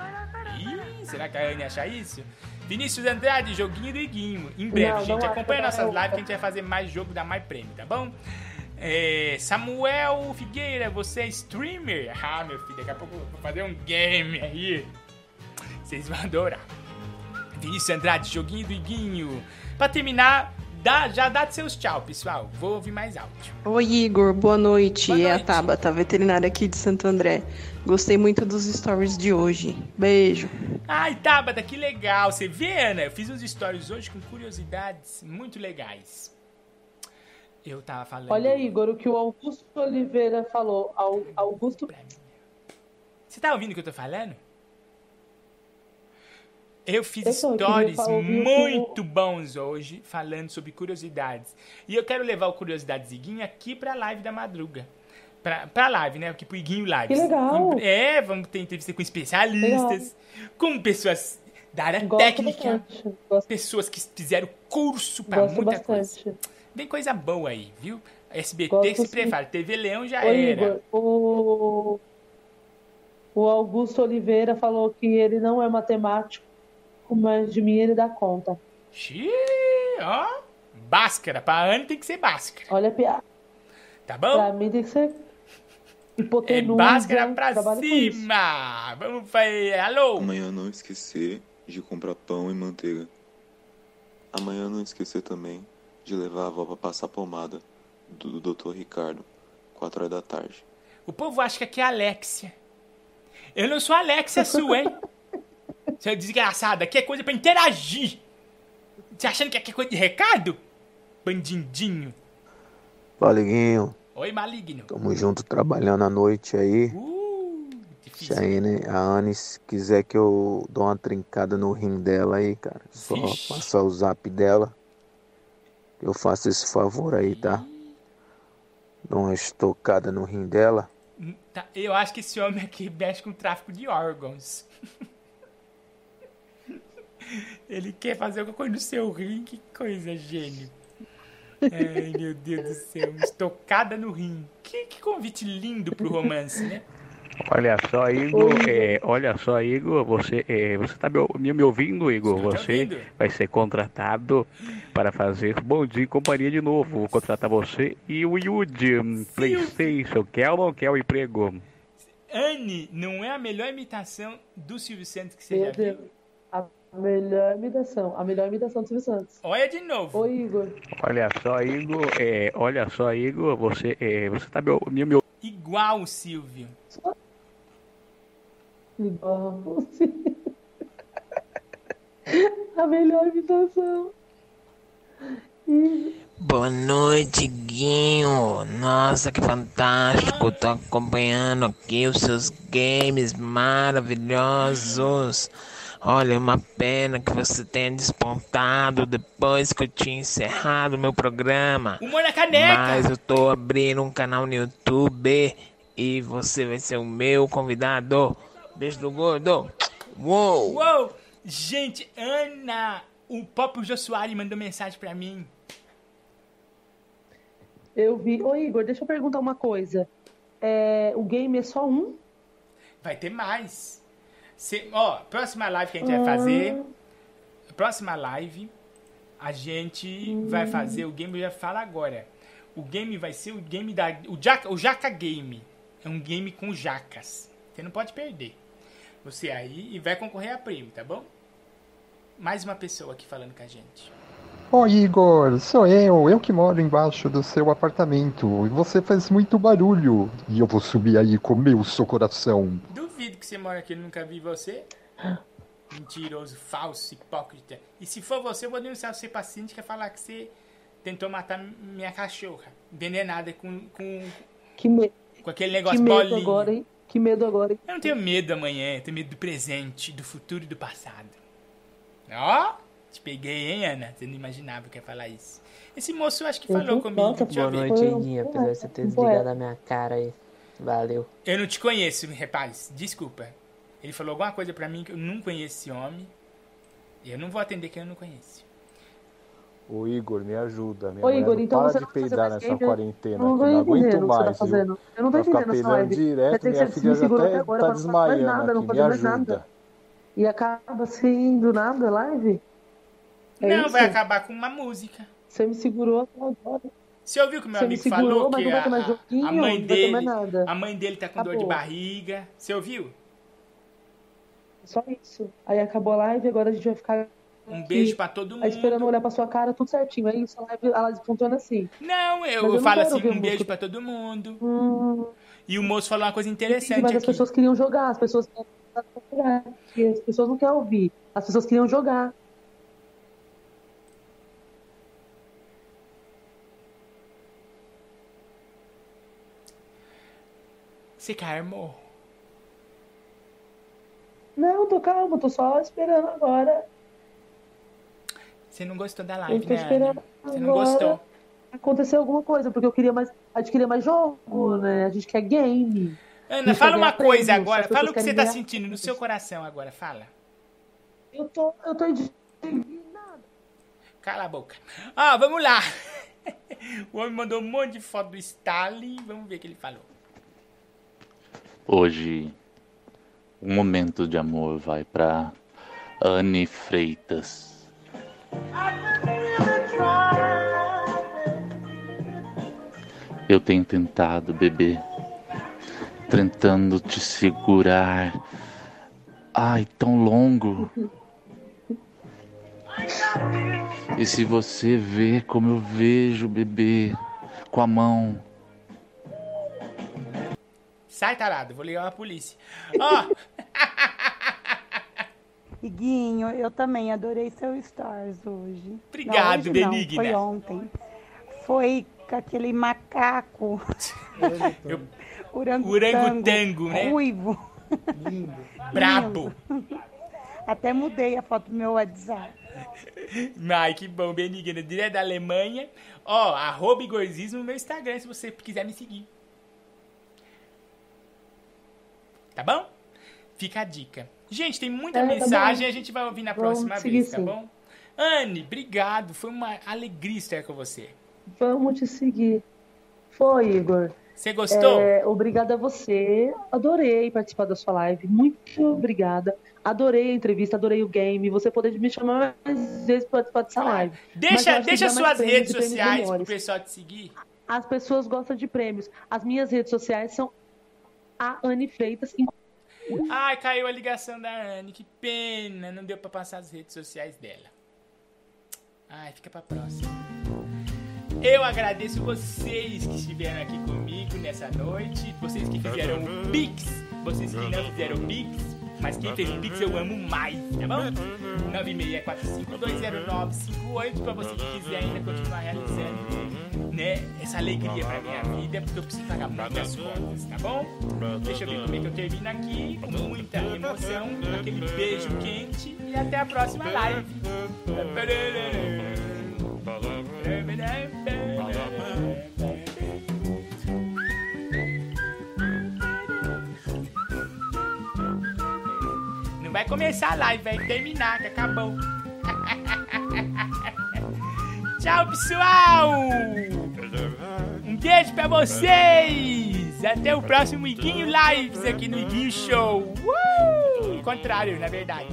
Ih, será que a Anne acha isso? Vinícius Andrade, joguinho do Iguinho. Em breve, Não, gente. não Acompanha nossas é lives que a gente vai fazer mais jogo da My Prêmio, tá bom? É, Samuel Figueira, você é streamer? Ah, meu filho, daqui a pouco eu vou fazer um game aí. Vocês vão adorar. Vinícius Andrade, joguinho do Iguinho. Pra terminar, dá, já dá seus tchau, pessoal. Vou ouvir mais áudio. Oi, Igor, boa noite. Boa É a noite. Tabata, veterinária aqui de Santo André. Gostei muito dos stories de hoje. Beijo. Ai, Tabata, que legal. Você vê, Ana? Eu fiz uns stories hoje com curiosidades muito legais. Eu tava falando. Olha, Igor, o que o Augusto Oliveira falou. Au- Augusto. Você tá ouvindo o que eu tô falando? Eu fiz queria stories muito bons hoje falando sobre curiosidades. E eu quero levar o Curiosidades Iguinho aqui pra live da madruga. Pra, pra live, né? Aqui pro Iguinho Live. Que legal. É, vamos ter entrevista com especialistas, com pessoas da área técnica, pessoas que fizeram curso pra Gosto muita bastante. coisa. Bem coisa boa aí, viu? SBT Gosto se prepara. TV Leão já Ô, era. Igor, o... o Augusto Oliveira falou que ele não é matemático, mas de mim ele dá conta. Xiii, ó. Báscara. Pra Anne tem que ser báscara. Olha a piada. Tá bom? Pra mim tem que ser É hipotenusa. báscara pra com cima. Vamos fazer. Alô? Amanhã não esquecer de comprar pão e manteiga. Amanhã não esquecer também de levar a avó pra passar pomada do, do Dr. Ricardo, 4 horas da tarde. O povo acha que aqui é Alexia. Eu não sou Alexia sua, hein? Seu desgraçado, aqui é coisa pra interagir. Você achando que aqui é coisa de recado? Bandindinho. Valiguinho, Oi, maligno. tamo junto trabalhando à noite aí. Se aí, né? A Anne, se quiser que eu dou uma trincada no rim dela aí, cara, só Vixe. passar o zap dela. Eu faço esse favor aí, tá? Dou uma estocada no rim dela. Tá, eu acho que esse homem aqui mexe com tráfico de órgãos. Ele quer fazer alguma coisa no seu rim, que coisa, gênio. Ai, meu Deus do céu, uma estocada no rim. Que, que convite lindo pro romance, né? Olha só, Igor, é, olha só, Igor, você, é, você tá me, me, me ouvindo, Igor? Você ouvindo. vai ser contratado para fazer Bom Dia e Companhia de novo. Vou contratar você e o Yudi, Playstation. Quer ou não quer o emprego? Anne não é a melhor imitação do Silvio Santos que você Meu já viu? Deus. A melhor imitação. A melhor imitação do Silvio Santos. Olha de novo. Oi, Igor. Olha só, Igor, é, olha só, Igor, você, é, você tá me, ou- me, me ouvindo? Igual o Silvio. Igual você. A melhor imitação. Boa noite, Guinho. Nossa, que fantástico. Tô acompanhando aqui os seus games maravilhosos. Olha, é uma pena que você tenha despontado depois que eu tinha encerrado o meu programa. Humor na caneca. Mas eu tô abrindo um canal no YouTube e você vai ser o meu convidado. Beijo do gordo. Uou! Uou! Gente, Ana, o próprio Josuari mandou mensagem pra mim. Eu vi. Ô, Igor, deixa eu perguntar uma coisa. É, o game é só um? Vai ter mais. Cê- ó, próxima live que a gente vai fazer. Próxima live, a gente vai fazer o game, eu já falo agora. O game vai ser o game da. O Jaca, o Jaca Game. É um game com jacas. Você não pode perder. Você aí e vai concorrer a prêmio, tá bom? Mais uma pessoa aqui falando com a gente. Oi, Igor, sou eu, eu que moro embaixo do seu apartamento. E você faz muito barulho. E eu vou subir aí e comer o seu coração. Duvido que você mora aqui, eu nunca vi você. Mentiroso, falso, hipócrita. E se for você, eu vou denunciar você pra síndica falar que você tentou matar minha cachorra. Envenenada com, com, Que, me... com aquele que negócio medo bolinho. agora, hein? Que medo agora, hein? Eu não tenho medo da manhã, eu tenho medo do presente, do futuro e do passado. Ó, te peguei, hein, Ana? Você não imaginava que ia falar isso. Esse moço eu acho que falou comigo. Eu Boa noite, Iguinho. Apesar de você ter desligado a minha cara aí. Valeu. Eu não te conheço, rapaz. Desculpa. Ele falou alguma coisa pra mim que eu não conheço esse homem. E eu não vou atender quem eu não conheço. Ô Igor, me ajuda. Minha Ô, mulher Igor, não então para você de não vai fazer peidar mais nessa game? quarentena. Eu não tô não aguento o tá mais, viu? fazendo. Eu não tô Vai ficar entendendo essa peidando live. Direto, minha filha já até até agora tá não desmaiando nada, não aqui. Me mais ajuda. nada. E acaba assim, do nada, a live? É não, isso? vai acabar com uma música. Você me segurou até agora. Você ouviu que o meu Você me amigo segurou, falou mas que a, a mãe dele, a mãe dele tá com dor de Acabou. barriga. Você ouviu? Só isso. Aí acabou a live, agora a gente vai ficar Um beijo pra todo mundo. Aí esperando olhar pra sua cara, tudo certinho. Aí essa live, ela funciona assim. Não, eu, Mas eu falo assim, um beijo pra todo mundo. Hum, E o moço falou uma coisa interessante mas as aqui. pessoas queriam jogar, as pessoas as pessoas não querem ouvir. As pessoas queriam jogar. Você calmou. Não, tô calma, tô só esperando agora. Você não gostou da live, né, esperando? Você não gostou? acontecer alguma coisa, porque eu queria mais. A gente queria mais jogo, né? A gente quer game. Ana, fala uma coisa agora. Fala o que você tá sentindo no seu coração agora. Fala. Eu tô, eu tô indi- Cala a boca. Ah, vamos lá. O homem mandou um monte de foto do Stalin. Vamos ver o que ele falou. Hoje, um momento de amor vai pra Anne Freitas. Eu tenho tentado, bebê, tentando te segurar. Ai, tão longo. E se você vê como eu vejo, bebê, com a mão. Sai, tarado. Vou ligar pra polícia. Ó, Iguinho, eu também adorei seu Stars hoje. Obrigado, não, hoje não, Benigna. Foi ontem. Foi com aquele macaco. Orangotango. Orangotango, né? Ruivo. Brabo. Lindo. Até mudei a foto do meu WhatsApp. Ai, que bom, Benigna. Direto da Alemanha. Ó, arroba Igorzismo no meu Instagram, se você quiser me seguir. Tá bom? Fica a dica. Gente, tem muita É, tá mensagem, bom. a gente vai ouvir na Vamos próxima vez, tá sim. bom? Anne, obrigado. Foi uma alegria estar com você. Vamos te seguir. Foi, Igor. Você gostou? É, obrigada a você. Adorei participar da sua live. Muito obrigada. Adorei a entrevista, adorei o game. Você poder me chamar mais vezes para participar dessa live. Deixa, deixa suas redes sociais pro melhores. pessoal te seguir. As pessoas gostam de prêmios. As minhas redes sociais são a Anne Freitas. Ai, caiu a ligação da Anne. Que pena. Não deu pra passar as redes sociais dela. Ai, fica pra próxima. Eu agradeço vocês que estiveram aqui comigo nessa noite. Vocês que fizeram o Pix. Vocês que não fizeram o Pix. Mas quem fez o Pix eu amo mais, tá bom? 9645209958 pra você que quiser ainda continuar realizando, né? Essa alegria pra minha vida, porque eu preciso pagar muitas contas, tá bom? Deixa eu ver como é que eu termino aqui, com muita emoção, aquele beijo quente e até a próxima live. Vai começar a live, vai terminar, que acabou. Tchau, pessoal! Um beijo pra vocês! Até o próximo Iguinho Lives aqui no Iguinho Show! Uh! Contrário, na verdade.